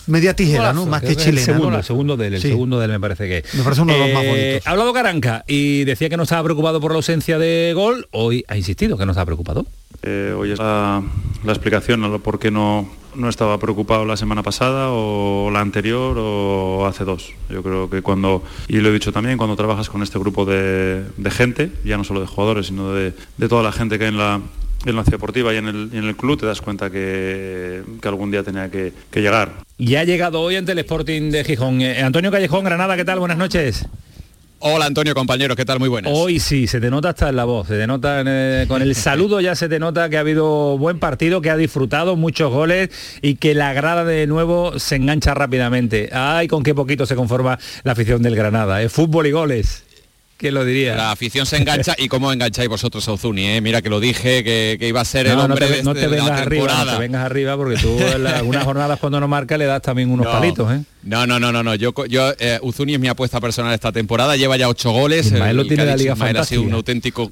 media tijera no más que chilena el segundo, el segundo del el segundo del me parece que me parece uno de los más eh, bonitos. ha hablado Caranca y decía que no estaba preocupado por la ausencia de gol hoy ha insistido que no estaba preocupado. Eh, hoy es la, la explicación a lo por qué no no estaba preocupado la semana pasada o la anterior o hace dos. Yo creo que cuando, y lo he dicho también, cuando trabajas con este grupo de, gente, ya no solo de jugadores, sino de, toda la gente que hay en la, en la ciudad deportiva y en, el, en el, club te das cuenta que, que algún día tenía que, llegar. Y ha llegado hoy ante el Sporting de Gijón. Eh, Antonio Callejón, Granada, ¿qué tal? Buenas noches. Hola Antonio, compañeros, ¿qué tal? Muy buenas. Hoy sí, se te nota hasta en la voz, se te nota eh, con el saludo ya se te nota que ha habido buen partido, que ha disfrutado muchos goles y que la grada de nuevo se engancha rápidamente. Ay, con qué poquito se conforma la afición del Granada, ¿eh? fútbol y goles. ¿Quién lo diría? La afición se engancha y cómo engancháis vosotros a Ozuni, ¿eh? Mira que lo dije, que, iba a ser el hombre no te, de, vengas arriba, no te vengas arriba porque tú en algunas jornadas cuando no marca le das también unos palitos, ¿eh? No, no, no, no, no. Yo, yo eh, Uzuni es mi apuesta personal esta temporada, lleva ya ocho goles. Ismael lo tiene la liga ha sido un auténtico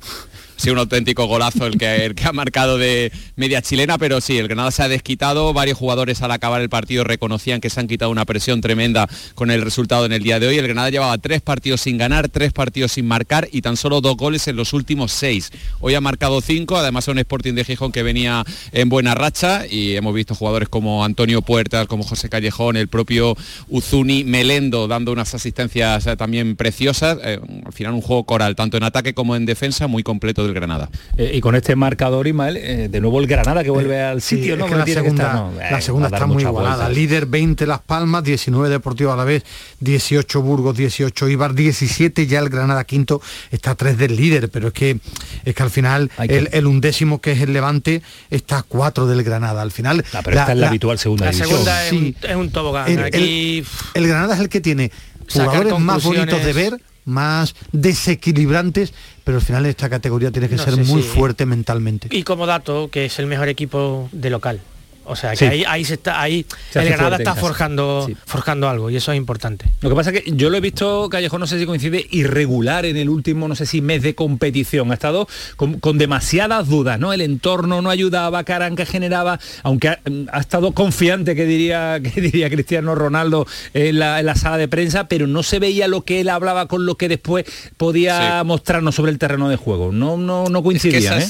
sido un auténtico golazo el que, ha marcado de media chilena, pero sí, el Granada se ha desquitado, varios jugadores al acabar el partido reconocían que se han quitado una presión tremenda con el resultado en el día de hoy. El Granada llevaba tres partidos sin ganar, tres partidos sin marcar y tan solo dos goles en los últimos seis. Hoy ha marcado cinco, además un Sporting de Gijón que venía en buena racha y hemos visto jugadores como Antonio Puertas, como José Callejón, el propio Uzuni, Melendo dando unas asistencias eh, también preciosas. Eh, al final un juego coral, tanto en ataque como en defensa, muy completo del Granada. Eh, y con este marcador, Ismael, de nuevo el Granada que vuelve al sitio, ¿no? la, segunda, la segunda está muy igualada. Líder 20 Las Palmas, 19 Deportivo a la vez, 18 Burgos, 18 Ibar, 17 ya el Granada quinto, está a 3 del líder, pero es que es que al final el, undécimo que es el Levante está a 4 del Granada. Al final. Ah, pero está en la, habitual segunda la división. segunda es, un, es un tobogán. El, el, Granada es el que tiene jugadores más bonitos de ver más desequilibrantes, pero al final de esta categoría tiene que ser muy fuerte mentalmente. Y como dato, que es el mejor equipo de local. O sea, que ahí, ahí, se está, ahí el Granada está forjando, forjando algo y eso es importante. Lo que pasa es que yo lo he visto, Callejón, no sé si coincide, irregular en el último, no sé si mes de competición. Ha estado con, demasiadas dudas, ¿no? El entorno no ayudaba, Caranca generaba, aunque ha, estado confiante, que diría, que diría Cristiano Ronaldo en la, sala de prensa, pero no se veía lo que él hablaba con lo que después podía mostrarnos sobre el terreno de juego. No, no, no coincidía, ¿eh?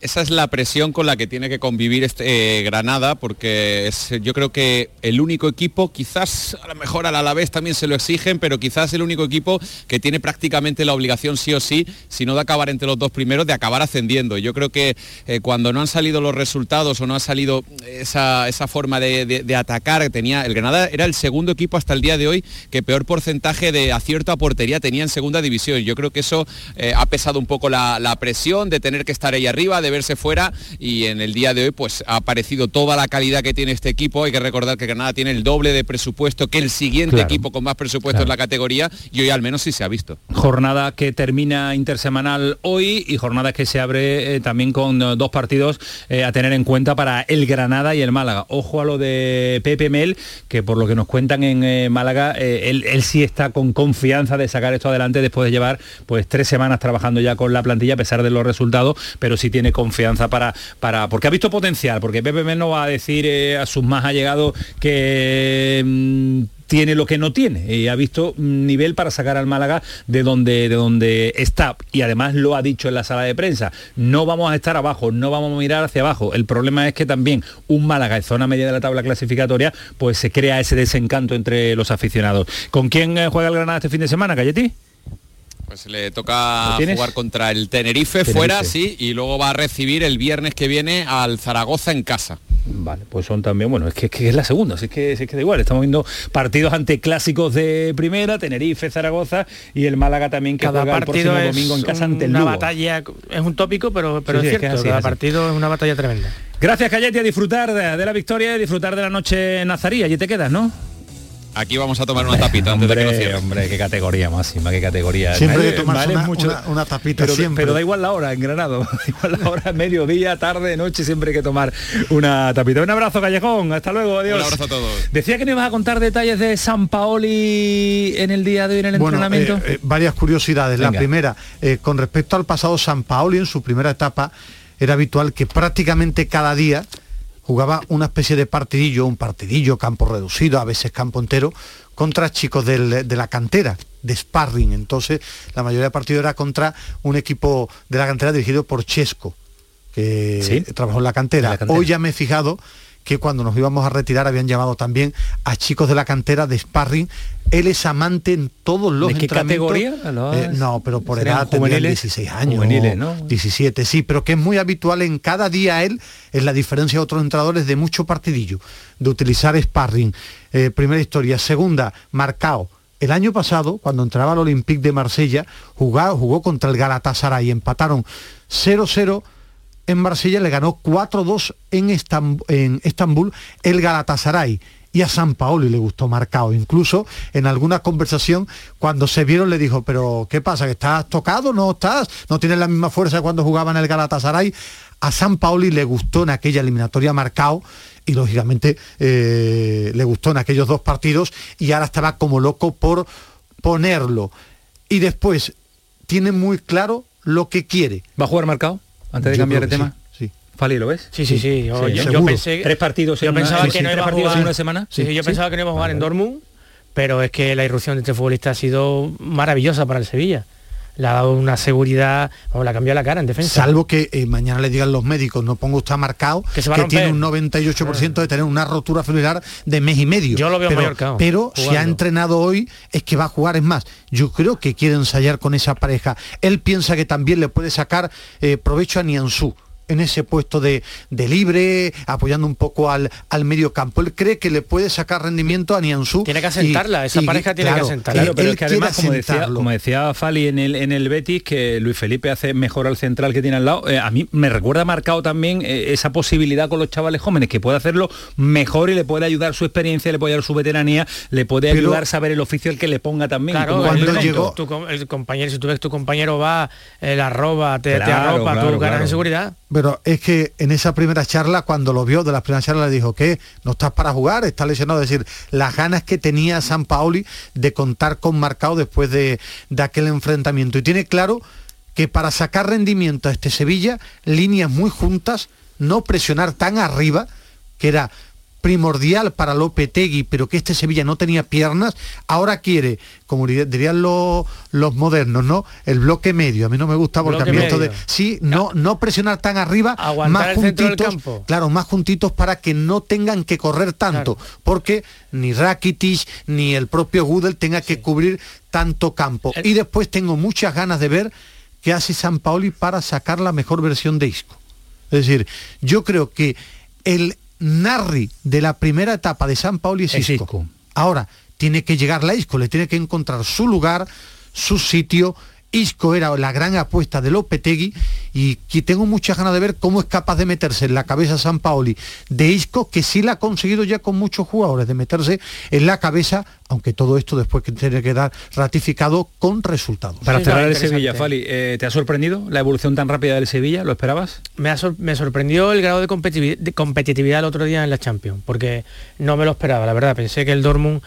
Esa es la presión con la que tiene que convivir este eh, Granada, porque es, yo creo que el único equipo, quizás a lo mejor al Alavés también se lo exigen, pero quizás el único equipo que tiene prácticamente la obligación sí o sí, si no de acabar entre los dos primeros, de acabar ascendiendo. Yo creo que eh, cuando no han salido los resultados o no ha salido esa, forma de, atacar que tenía, el Granada era el segundo equipo hasta el día de hoy que peor porcentaje de acierto a portería tenía en segunda división. Yo creo que eso eh, ha pesado un poco la, presión de tener que estar ahí arriba, verse fuera y en el día de hoy pues ha aparecido toda la calidad que tiene este equipo. Hay que recordar que Granada tiene el doble de presupuesto que el siguiente equipo con más presupuesto en la categoría y hoy al menos sí se ha visto. Jornada que termina intersemanal hoy y jornada que se abre eh, también con eh, dos partidos eh, a tener en cuenta para el Granada y el Málaga. Ojo a lo de Pepe Mel, que por lo que nos cuentan en Málaga, él, él, sí está con confianza de sacar esto adelante después de llevar pues tres semanas trabajando ya con la plantilla a pesar de los resultados, pero sí tiene confianza para, para porque ha visto potencial, porque Mel no va a decir eh, a sus más allegados que mm, tiene lo que no tiene y ha visto nivel para sacar al Málaga de donde, de donde está y además lo ha dicho en la sala de prensa no vamos a estar abajo no vamos a mirar hacia abajo el problema es que también un Málaga en zona media de la tabla clasificatoria pues se crea ese desencanto entre los aficionados ¿con quién eh, juega el Granada este fin de semana Cayeti? Pues le toca jugar contra el Tenerife, fuera, sí, y luego va a recibir el viernes que viene al Zaragoza en casa. Vale, pues son también, bueno, es que, es, la segunda, es que, es que da igual, estamos viendo partidos ante clásicos de primera, Tenerife, Zaragoza y el Málaga también que cada juega partido el próximo domingo en casa ante el Una batalla, es un tópico, pero, pero es cierto, cada partido es una batalla tremenda. Gracias Cayeti, a disfrutar de, de la victoria y disfrutar de la noche nazarí, allí te quedas, ¿no? Aquí vamos a tomar una tapita antes hombre, de que Hombre, qué categoría máxima, qué categoría. Siempre hay que tomar una, mucho, una, tapita pero, siempre. Pero da igual la hora en Granado. Da igual la hora, mediodía, tarde, noche, siempre hay que tomar una tapita. Un abrazo, Callejón. Hasta luego, adiós. Un abrazo a todos. Decía que no ibas a contar detalles de San Paoli en el día de hoy en el entrenamiento. Eh, eh, varias curiosidades. La primera, eh, con respecto al pasado San Paoli en su primera etapa, era habitual que prácticamente cada día jugaba una especie de partidillo, un partidillo, campo reducido, a veces campo entero, contra chicos de la cantera, de sparring. Entonces, la mayoría de partidos era contra un equipo de la cantera dirigido por Chesco, que trabajó en la cantera. Hoy ya me he fijado que cuando nos íbamos a retirar habían llamado también a chicos de la cantera de sparring. Él es amante en todos los ¿De qué categoría? Eh, no, pero por edad tendría 16 años, ¿no? 17, sí, pero que es muy habitual en cada día él, es la diferencia de otros entrenadores de mucho partidillo, de utilizar sparring. Eh, primera historia. Segunda, marcado. El año pasado, cuando entraba al Olympique de Marsella, jugó, jugó contra el Galatasaray, empataron 0-0 en Marsella le ganó 4-2 en, en Estambul el Galatasaray y a San Paolo le gustó marcado. Incluso en alguna conversación, cuando se vieron, le dijo, pero ¿qué pasa? ¿Que estás tocado? ¿No estás? ¿No tienes la misma fuerza cuando jugaban el Galatasaray? A San Paoli le gustó en aquella eliminatoria marcado y lógicamente eh, le gustó en aquellos dos partidos y ahora estaba como loco por ponerlo. Y después tiene muy claro lo que quiere. ¿Va a jugar marcado? Antes de cambiar de tema. Sí, Fali, ¿lo ves? Sí, sí, sí. Yo, Sí, yo- pensé, Tres partidos yo una- pensaba que no iba a jugar en una semana. Sí, yo pensaba que no iba a jugar en Dortmund, pero es que la irrupción de este futbolista ha sido maravillosa para el Sevilla. Le ha dado una seguridad, vamos, la cambió la cara en defensa. Salvo que eh, mañana le digan los médicos, no ponga usted marcado, que, se va a romper. tiene un 98% de tener una rotura fibrilar de mes y medio. Yo lo veo pero, Mallorca, Pero si ha entrenado hoy, es que va a jugar. Es más, yo creo que quiere ensayar con esa pareja. Él piensa que también le puede sacar eh, provecho a Nianzú en ese puesto de, de libre, apoyando un poco al, al medio campo. Él cree que le puede sacar rendimiento a Nianzú. Tiene que asentarla, esa pareja tiene que asentarla. Claro, pero él es que además, como decía, como decía Fali en el, en el Betis, que Luis Felipe hace mejor al central que tiene al lado, eh, a mí me recuerda marcado también eh, esa posibilidad con los chavales jóvenes, que puede hacerlo mejor y le puede ayudar su experiencia, le puede ayudar su veteranía, le puede Pero- ayudar a saber el oficio el que le ponga también. Claro, como cuando complemento. llegó tu, com- el compañero, si tú ves que tu compañero va, eh, la roba, te, te Claro, arropa, claro, tú ganas en seguridad. Pero es que en esa primera charla, cuando lo vio de las primeras charlas, le dijo que no estás para jugar, estás lesionado. Es decir, las ganas que tenía San Paoli de contar con marcado después de, de aquel enfrentamiento. Y tiene claro que para sacar rendimiento a este Sevilla, líneas muy juntas, no presionar tan arriba, que era primordial para Lopetegui, pero que este Sevilla no tenía piernas, ahora quiere, como dir- dirían los, los modernos, ¿no? El bloque medio. A mí no me gusta porque Bloque a mí esto de sí, no, no presionar tan arriba, Aguantar más juntitos, campo. claro, más juntitos para que no tengan que correr tanto, porque ni Rakitic ni el propio Gudel tenga que cubrir tanto campo. Y después tengo muchas ganas de ver qué hace San Paoli para sacar la mejor versión de Isco. Es decir, yo creo que el Narri de la primera etapa de San Paoli es, Es Isco. Isco. Ahora, tiene que llegar la Isco, le tiene que encontrar su lugar, su sitio. Isco era la gran apuesta de Lopetegui y que tengo muchas ganas de ver cómo es capaz de meterse en la cabeza San Paoli de Isco, que sí la ha conseguido ya con muchos jugadores, de meterse en la cabeza, aunque todo esto después que tiene que dar ratificado con resultados. Para cerrar el. Sevilla, Fali, eh, ¿te ha sorprendido la evolución tan rápida del Sevilla? ¿Lo esperabas? Me, ha sor- me sorprendió el grado de, de competitividad el otro día en la Champions, porque no me lo esperaba, la verdad. Pensé que el Dortmund,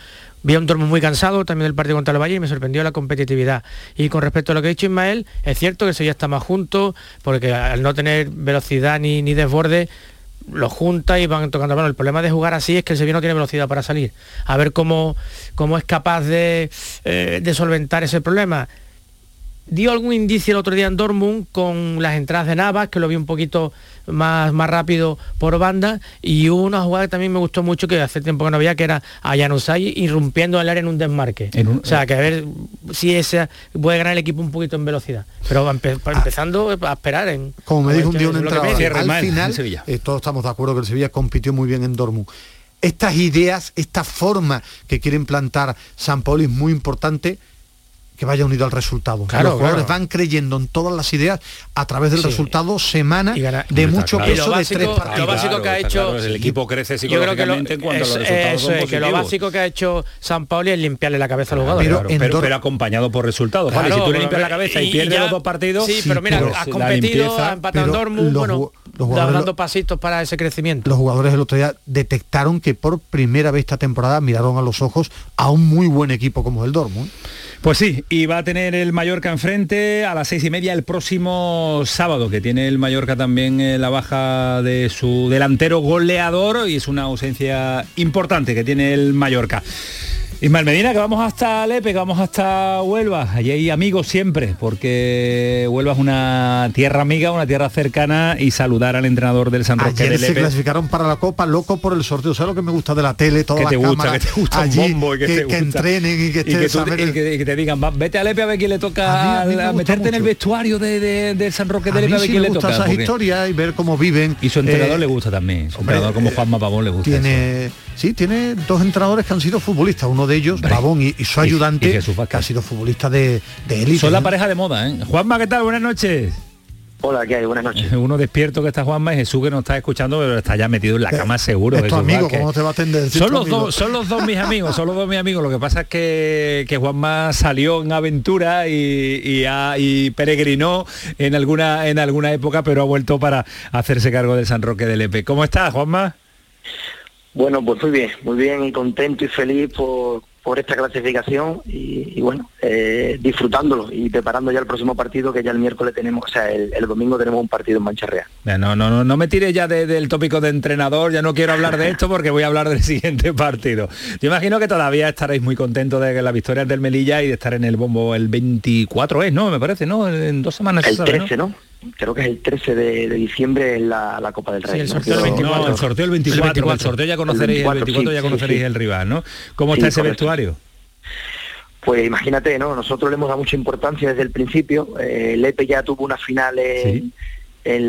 vi a un Dortmund muy cansado también del partido contra el Valle y me sorprendió la competitividad. Y con respecto a lo que ha dicho Ismael, es cierto que el Sevilla está más junto, porque al no tener velocidad ni, ni desborde, lo junta y van tocando bueno el problema de jugar así es que el Sevilla no tiene velocidad para salir. A ver cómo, cómo es capaz de, eh, de solventar ese problema. Dio algún indicio el otro día en Dortmund con las entradas de Navas, que lo vi un poquito más, más rápido por banda, y hubo una jugada que también me gustó mucho, que hace tiempo que no había, que era a Januzaj irrumpiendo el área en un desmarque. o sea, que a ver si ese puede ganar el equipo un poquito en velocidad. Pero va empe- va empezando a esperar en... Como me dijo un día un entrenador, al final, eh, todos estamos de acuerdo que el Sevilla compitió muy bien en Dortmund. Estas ideas, esta forma que quiere implantar San Pauli es muy importante que vaya unido al resultado. Claro, Los jugadores claro. van creyendo en todas las ideas a través del Sí. resultado semana de mucho claro. peso lo de tres lo partidos. básico que ha hecho- claro, el equipo crece Yo creo que lo, psicológicamente cuando los resultados eso son es, que lo básico que ha hecho San Pauli es limpiarle la cabeza a los jugadores. Claro, pero, pero acompañado por resultados. Vale, si tú le pero limpias la cabeza y, y pierdes ya- los dos partidos... Sí, pero mira, pues has competido, limpieza- has empatado en pero Dortmund, bueno, los jugadores dando pasitos para ese crecimiento. Los jugadores el otro día detectaron que por primera vez esta temporada miraron a los ojos a un muy buen equipo como el Dortmund. Pues sí, y va a tener el Mallorca enfrente a las seis y media el próximo sábado, que tiene el Mallorca también eh, la baja de su delantero goleador y es una ausencia importante que tiene el Mallorca. Ismael Medina, que vamos hasta Lepe, que vamos hasta Huelva. Allí hay amigos siempre, porque Huelva es una tierra amiga, una tierra cercana y saludar al entrenador del San Roque de Ayer se Lepe. clasificaron para la Copa, loco por el sorteo. ¿Sabes lo que me gusta de la tele? Todas que te las gusta, cámaras que te gusta allí, un bombo y que, te que gusta. entrenen y que estén tú- y que- y que te digan, "Va, vete a Lepe a ver quién le toca A mí- a mí me a meterte en el mucho. vestuario de, de- del San Roque de Lepe a ver sí quién le toca. esas historias y ver cómo viven. Y su entrenador Eh, le gusta también. Su hombre, entrenador como eh, Juanma Pavón le gusta. eso. Tiene, sí, tiene dos entrenadores que han sido futbolistas, uno de ellos, Pavón, y, y su ayudante, y Jesús que ha sido futbolista de, de élite. Son la ¿no? pareja de moda, ¿eh? Juanma, ¿qué tal? Buenas noches. Hola, ¿qué hay? Buenas noches. Uno despierto que está Juanma y Jesús que nos está escuchando, pero está ya metido en la cama seguro. Es tu amigo. ¿cómo te va a atender? Son los, amigo. dos, son los dos mis amigos, son los dos mis amigos. Lo que pasa es que, que Juanma salió en aventura y, y, peregrinó en alguna, en alguna época, pero ha vuelto para hacerse cargo del San Roque del Lepe. ¿Cómo estás, Juanma? Bueno, pues muy bien, muy bien y contento y feliz por, por esta clasificación y, bueno, eh, disfrutándolo y preparando ya el próximo partido que ya el miércoles tenemos, o sea, el, domingo tenemos un partido en Mancha Real. No, no, no, no me tire ya del tópico de entrenador, ya no quiero hablar de esto porque voy a hablar del siguiente partido. Yo imagino que todavía estaréis muy contentos de que la victoria del Melilla y de estar en el bombo el 24 es, ¿no? Me parece, ¿no? En dos semanas. El 13, ¿no? Creo que es el 13 de, diciembre en la, Copa del Rey. el sorteo, el 24. el sorteo el 24, el, sorteo ya conoceréis el, 24, ya conoceréis el rival, ¿no? ¿Cómo está ese vestuario? Pues imagínate, ¿no? Nosotros le hemos dado mucha importancia desde el principio. Eh, Lepe ya tuvo una final en,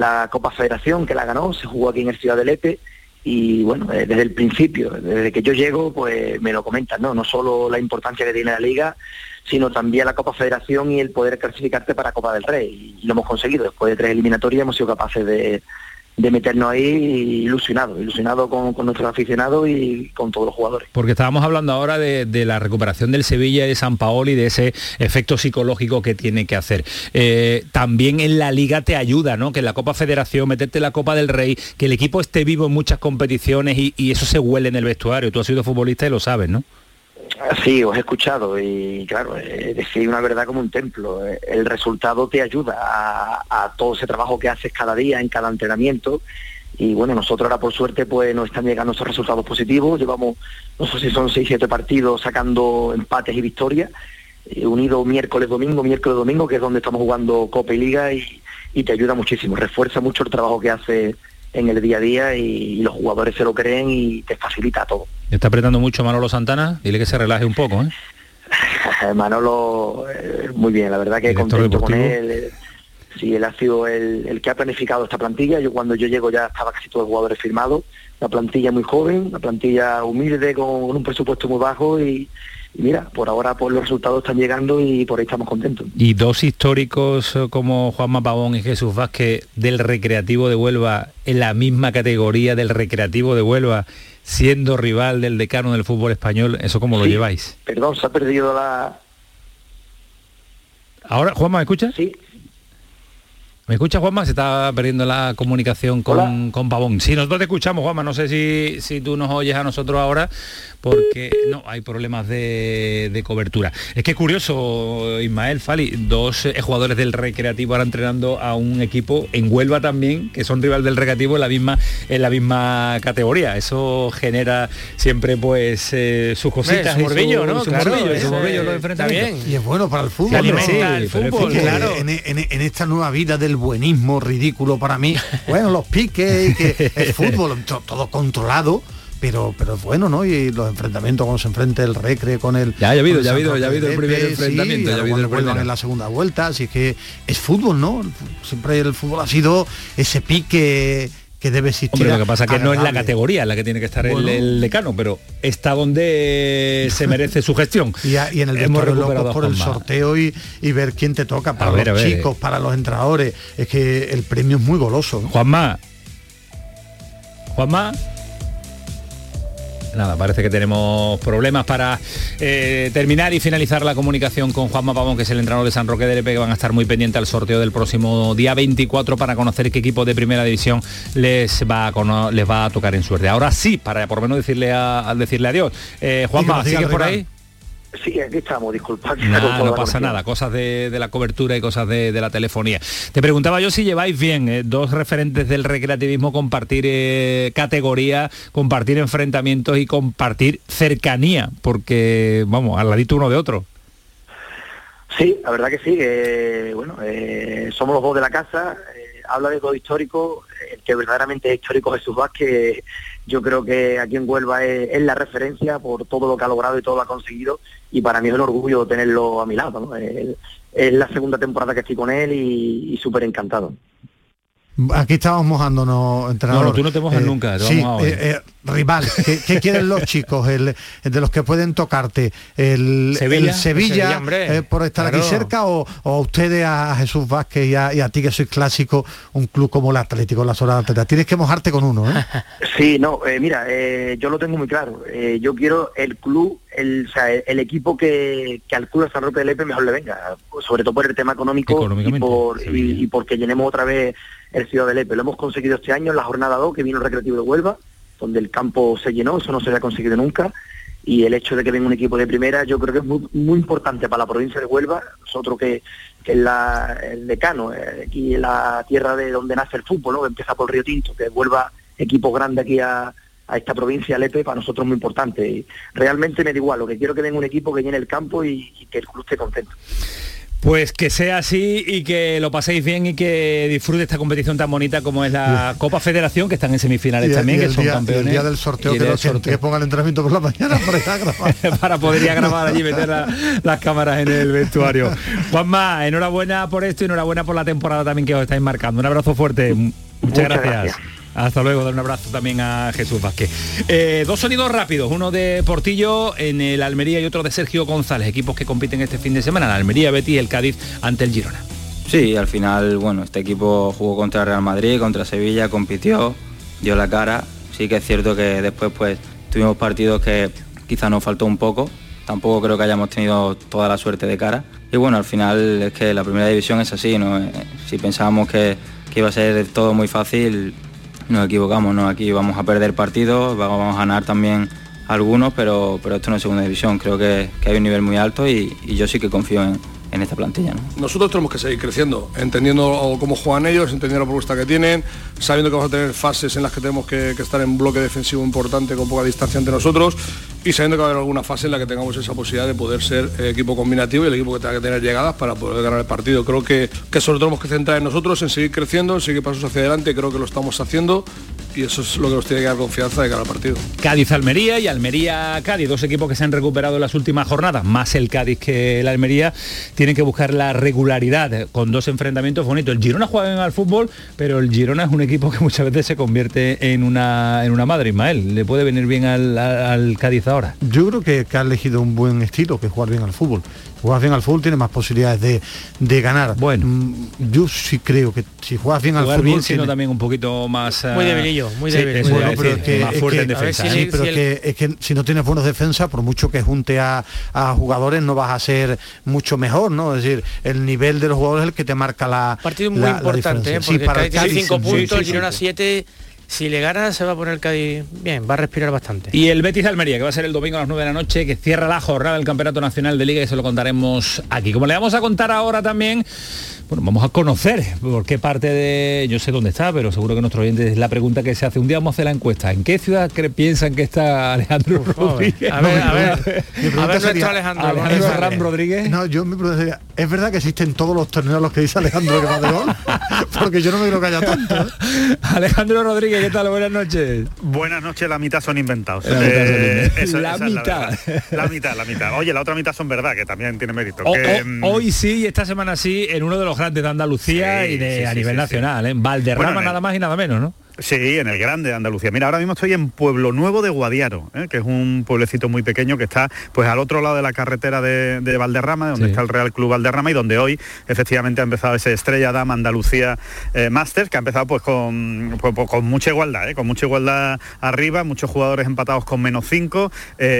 la Copa Federación que la ganó, se jugó aquí en el Ciudad de Lepe y bueno, eh, desde el principio, desde que yo llego, pues me lo comentan, ¿no? No solo la importancia que tiene la liga, sino también la Copa Federación y el poder clasificarte para Copa del Rey. Y lo hemos conseguido. Después de tres eliminatorias hemos sido capaces de, meternos ahí ilusionado, ilusionado con, nuestros aficionados y con todos los jugadores. Porque estábamos hablando ahora de, la recuperación del Sevilla y de San Paolo y de ese efecto psicológico que tiene que hacer. Eh, también en la liga te ayuda, ¿no? Que en la Copa Federación, meterte en la Copa del Rey, que el equipo esté vivo en muchas competiciones y, y eso se huele en el vestuario. Tú has sido futbolista y lo sabes, ¿no? Sí, os he escuchado y claro, eh, decir una verdad como un templo. Eh, el resultado te ayuda a, todo ese trabajo que haces cada día, en cada entrenamiento. Y bueno, nosotros ahora por suerte pues nos están llegando esos resultados positivos. Llevamos, no sé si son 6, 7 partidos sacando empates y victorias. Eh, unido miércoles, domingo, miércoles, domingo, que es donde estamos jugando Copa y Liga y, y te ayuda muchísimo. Refuerza mucho el trabajo que hace en el día a día y, los jugadores se lo creen y te facilita todo. ¿Está apretando mucho Manolo Santana? Dile que se relaje un poco, ¿eh? Manolo, eh, muy bien, la verdad que contento con él. Eh, sí, él ha sido el, que ha planificado esta plantilla. Yo cuando yo llego ya estaba casi todos los jugadores firmados. Una plantilla muy joven, una plantilla humilde con un presupuesto muy bajo y, y mira, por ahora pues, los resultados están llegando y por ahí estamos contentos. Y dos históricos eh, como Juanma Pavón y Jesús Vázquez del Recreativo de Huelva en la misma categoría del Recreativo de Huelva, siendo rival del decano del fútbol español, ¿eso cómo lo lleváis? Perdón, se ha perdido la... Ahora, Juanma, ¿me escuchas? Sí. ¿Me escucha Juanma? Se está perdiendo la comunicación con, con, Pavón. Sí, nosotros te escuchamos, Juanma. No sé si, si tú nos oyes a nosotros ahora, porque no, hay problemas de, cobertura. Es que es curioso, Ismael Fali, dos eh, jugadores del Recreativo ahora entrenando a un equipo en Huelva también, que son rival del Recreativo en la misma, en la misma categoría. Eso genera siempre pues eh, sus cositas. ¿no? claro, Y es bueno para el fútbol. el fútbol, claro. En, en, esta nueva vida del buenismo ridículo para mí, bueno, los piques, que el fútbol, todo controlado pero pero bueno, ¿no? Y los enfrentamientos cuando se enfrenta el Recre con el Ya ha habido, ya ha habido, ya ha habido el primer enfrentamiento, ya ha habido el primer. en la segunda vuelta, así que es fútbol, ¿no? Siempre el fútbol ha sido ese pique que debe existir. lo que pasa es que no es la categoría en la que tiene que estar el, decano, pero está donde se merece su gestión. Y, en el Hemos recuperado por el sorteo y, ver quién te toca para los chicos, para los entrenadores. Es que el premio es muy goloso. Juanma. Juanma nada, parece que tenemos problemas para eh, terminar y finalizar la comunicación con Juanma Pavón, que es el entrenador de San Roque de Lepe, que van a estar muy pendientes al sorteo del próximo día 24 para conocer qué equipo de primera división les va a, les va a tocar en suerte. Ahora sí, para por lo menos decirle a, decirle adiós. Eh, Juanma, ¿sigues por ahí? Sí, aquí estamos, disculpad. no pasa nada, cosas de, la cobertura y cosas de, la telefonía. Te preguntaba yo si lleváis bien eh, dos referentes del recreativismo, compartir eh, categoría, compartir enfrentamientos y compartir cercanía, porque, vamos, al ladito uno de otro. Sí, la verdad que sí, bueno, eh, somos los dos de la casa, habla de dos históricos, el que verdaderamente es histórico Jesús Vázquez, yo creo que aquí en Huelva es, la referencia por todo lo que ha logrado y todo lo ha conseguido y para mí es un orgullo tenerlo a mi lado. Es, la segunda temporada que estoy con él y súper encantado. Aquí estamos mojándonos, entrenador. No, tú no te mojas eh, nunca. sí, eh, eh, rival, ¿qué, quieren los chicos? El, de los que pueden tocarte. ¿El Sevilla, por estar aquí cerca o, a ustedes, a Jesús Vázquez y a, ti que sois clásico, un club como el Atlético, la Sola Atlética? Tienes que mojarte con uno, ¿eh? Sí, no, mira, yo lo tengo muy claro. yo quiero el club, el, el equipo que, al club de San Roque de Lepe mejor le venga, sobre todo por el tema económico y, por, y porque llenemos otra vez el Ciudad de Lepe. Lo hemos conseguido este año en la jornada 2, que vino el Recreativo de Huelva, donde el campo se llenó, eso no se había conseguido nunca. y el hecho de que venga un equipo de primera yo creo que es muy, importante para la provincia de Huelva, nosotros que, que es la, el decano, eh, aquí en la tierra de donde nace el fútbol, ¿no? que empieza por Río Tinto, que vuelva equipo grande aquí a, esta provincia, Lepe, para nosotros es muy importante. Y realmente me da igual, lo que quiero que venga un equipo que llene el campo y, y que el club esté contento. Pues que sea así y que lo paséis bien y que disfrute esta competición tan bonita como es la Copa Federación, que están en semifinales también, que son campeones. el día del sorteo que, lo que ponga el entrenamiento por la mañana para grabar. para poder ir a grabar allí y meter las cámaras en el vestuario. Juanma, enhorabuena por esto y enhorabuena por la temporada también que os estáis marcando. Un abrazo fuerte. Muchas, gracias. Hasta luego, dar un abrazo también a Jesús Vázquez. Eh, dos sonidos rápidos, uno de Portillo en el Almería y otro de Sergio González, equipos que compiten este fin de semana, la Almería, Betty y el Cádiz ante el Girona. Sí, al final, bueno, este equipo jugó contra Real Madrid, contra Sevilla, compitió, dio la cara. Sí que es cierto que después pues tuvimos partidos que quizá nos faltó un poco. Tampoco creo que hayamos tenido toda la suerte de cara. Y bueno, al final es que la primera división es así, ¿no? Eh, si pensábamos que, que iba a ser todo muy fácil, nos equivocamos, ¿no? Aquí vamos a perder partidos, vamos a ganar también algunos, pero, pero esto no es segunda división, creo que, hay un nivel muy alto y, yo sí que confío en, esta plantilla. Nosotros tenemos que seguir creciendo, entendiendo cómo juegan ellos, entendiendo la propuesta que tienen, sabiendo que vamos a tener fases en las que tenemos que, estar en bloque defensivo importante con poca distancia entre nosotros y sabiendo que va a haber alguna fase en la que tengamos esa posibilidad de poder ser equipo combinativo y el equipo que tenga que tener llegadas para poder ganar el partido. Creo que, que sobre tenemos que centrar en nosotros, en seguir creciendo, en seguir pasos hacia adelante, creo que lo estamos haciendo y eso es lo que nos tiene que dar confianza de cara al partido. Cádiz-Almería y Almería-Cádiz, dos equipos que se han recuperado en las últimas jornadas, más el Cádiz que el Almería, tienen que buscar la regularidad con dos enfrentamientos bonitos. El Girona juega bien al fútbol, pero el Girona es un equipo que muchas veces se convierte en una, en una madre, Ismael. ¿Le puede venir bien al, Cádiz ahora? Yo creo que, que ha elegido un buen estilo, que jugar bien al fútbol juegas bien al fútbol tiene más posibilidades de, ganar. Bueno, mm, yo sí creo que si juegas bien al fútbol bien, sino también un poquito más muy debilillo, muy débil, pero que, más fuerte en defensa. sí, pero que, es que si no tienes buenos defensa, por mucho que junte a, jugadores, no vas a ser mucho mejor, ¿no? Es decir, el nivel de los jugadores es el que te marca la partido muy importante, ¿eh? porque sí, para el Cádiz, cinco puntos, el Girona 7 si le gana se va a poner Cádiz bien, va a respirar bastante. Y el Betis de Almería, que va a ser el domingo a las 9 de la noche, que cierra la jornada del Campeonato Nacional de Liga y se lo contaremos aquí. Como le vamos a contar ahora también bueno, vamos a conocer por qué parte de... Yo sé dónde está, pero seguro que nuestro oyente es la pregunta que se hace. Un día vamos a hacer la encuesta. ¿En qué ciudad piensan que está Alejandro Rodríguez? A ver, a ver. a ver nuestro Alejandro. Alejandro Ram Rodríguez. No, yo mi pregunta sería, ¿es verdad que existen todos los torneos los que dice Alejandro que va de gol? Porque yo no me creo que haya tanto. Alejandro Rodríguez, ¿qué tal? Buenas noches. Buenas noches, la mitad son inventados. La, eh, mitad. la, mitad, la mitad. Oye, la otra mitad son verdad, que también tiene mérito. Mm, hoy sí, y esta semana sí, en uno de los grandes de Andalucía y de, a nivel nacional, en ¿eh? Valderrama nada más y nada menos, ¿no? Sí, en el grande de Andalucía. Mira, ahora mismo estoy en Pueblo Nuevo de Guadiaro, ¿eh? que es un pueblecito muy pequeño que está pues al otro lado de la carretera de, Valderrama, donde está el Real Club Valderrama y donde hoy efectivamente ha empezado ese Estrella Dama Andalucía eh, Masters, que ha empezado pues con, pues, pues, con mucha igualdad, ¿eh? con mucha igualdad arriba, muchos jugadores empatados con menos 5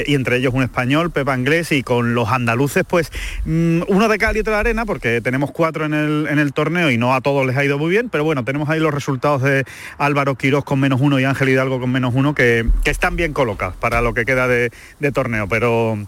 y entre ellos un español, Pepa Inglés, y con los andaluces pues mm, uno de cal y otro de arena, porque tenemos cuatro en el, en el torneo y no a todos les ha ido muy bien, pero bueno, tenemos ahí los resultados de Álvaro Álvaro con menos uno y Ángel Hidalgo con menos uno, que, están bien colocados para lo que queda de torneo, pero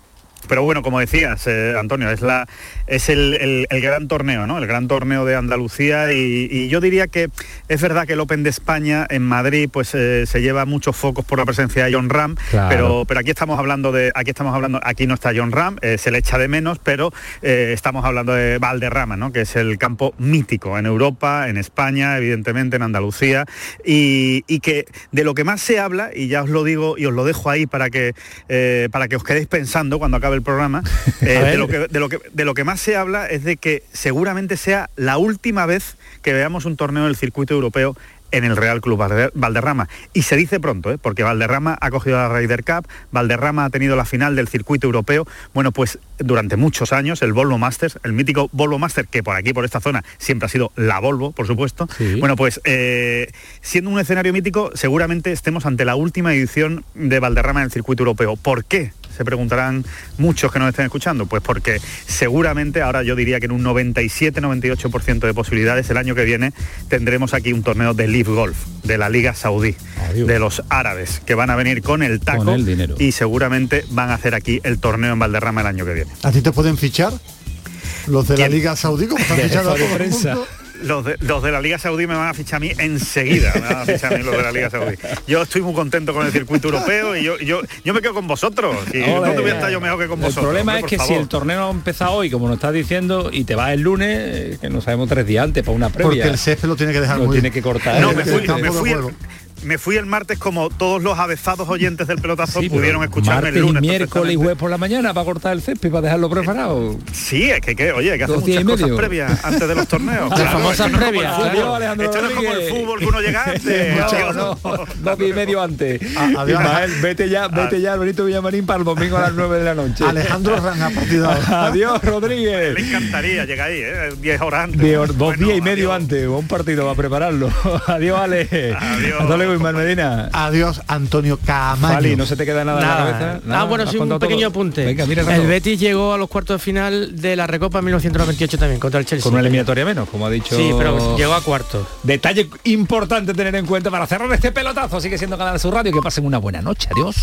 pero bueno, como decías, eh, Antonio, es, la, es el, gran torneo, ¿no? El gran torneo de Andalucía y, yo diría que es verdad que el Open de España en Madrid pues eh, se lleva muchos focos por la presencia de John Ram, pero, pero aquí estamos hablando de, aquí estamos hablando, aquí no está John Ram, eh, se le echa de menos, pero estamos hablando de Valderrama, ¿no? Que es el campo mítico en Europa, en España, evidentemente en Andalucía, y, que de lo que más se habla, y ya os lo digo y os lo dejo ahí para que, para que os quedéis pensando cuando acabe el programa, eh, de, lo que, de, lo que, de lo que más se habla es de que seguramente sea la última vez que veamos un torneo del circuito europeo en el Real Club Valderrama. Y se dice pronto, ¿eh? porque Valderrama ha cogido la Ryder Cup, Valderrama ha tenido la final del circuito europeo. Bueno, pues durante muchos años el Volvo Masters, el mítico Volvo Master, que por aquí, por esta zona, siempre ha sido la Volvo, por supuesto. Bueno, pues eh, siendo un escenario mítico, seguramente estemos ante la última edición de Valderrama en el circuito europeo. ¿Por qué? Se preguntarán muchos que nos estén escuchando. Pues porque seguramente, ahora yo diría que en un 97-98% de posibilidades, el año que viene tendremos aquí un torneo de Live Golf, de la Liga Saudí, de los árabes, que van a venir con el taco el dinero. y seguramente van a hacer aquí el torneo en Valderrama el año que viene. ¿A ti te pueden fichar? Los de la Liga Saudí, como están fichando a todo el mundo? Los de, los de la Liga Saudí me van a fichar a mí enseguida, me van a fichar a mí los de la Liga Saudí. Yo estoy muy contento con el circuito europeo y yo, yo, yo me quedo con vosotros. Y Ole. ¿Dónde voy a estar yo mejor que con El vosotros? problema hombre, es que si el torneo ha empezado hoy, como nos estás diciendo, y te vas el lunes, eh, que no sabemos tres días antes para una previa. Porque el césped lo tiene que dejar Lo muy tiene que cortar. No, ¿eh? me fui, me fui el. Me fui el martes como todos los avezados oyentes del pelotazo Sí, pudieron escucharme el lunes. y miércoles y jueves por la mañana para cortar el césped y para dejarlo preparado. Sí, es que, que, oye, hay que hacer Dos días muchas y cosas medio. previas antes de los torneos. Las famosas esto no es como previas, el fútbol. claro, Alejandro Esto no es como el fútbol que uno llega antes. no, no, dos días y medio antes. A- adiós. Ismael, vete ya, vete ya al Benito Villamarín para el domingo a las 9 de la noche. Alejandro Ranga, partido. Adiós, Rodríguez. Le encantaría llegar ahí, ¿eh? 10 horas antes. Dos Bueno, días y medio adiós. antes, un partido para prepararlo. Adiós, Ale. Adiós. Hasta luego, Ismael Medina. Adiós, Antonio Camaño. Fali, no se te queda nada, en la Nada. cabeza. Ah, bueno, sí, un pequeño todo. apunte. Venga, mira, el. Betis llegó a los cuartos de final de la Recopa 1998 también, contra el Chelsea. con una eliminatoria menos, como ha dicho. Sí, pero llegó a cuartos. Detalle importante tener en cuenta para cerrar este pelotazo. Sigue siendo Canal Sur Radio. Que pasen una buena noche. Adiós.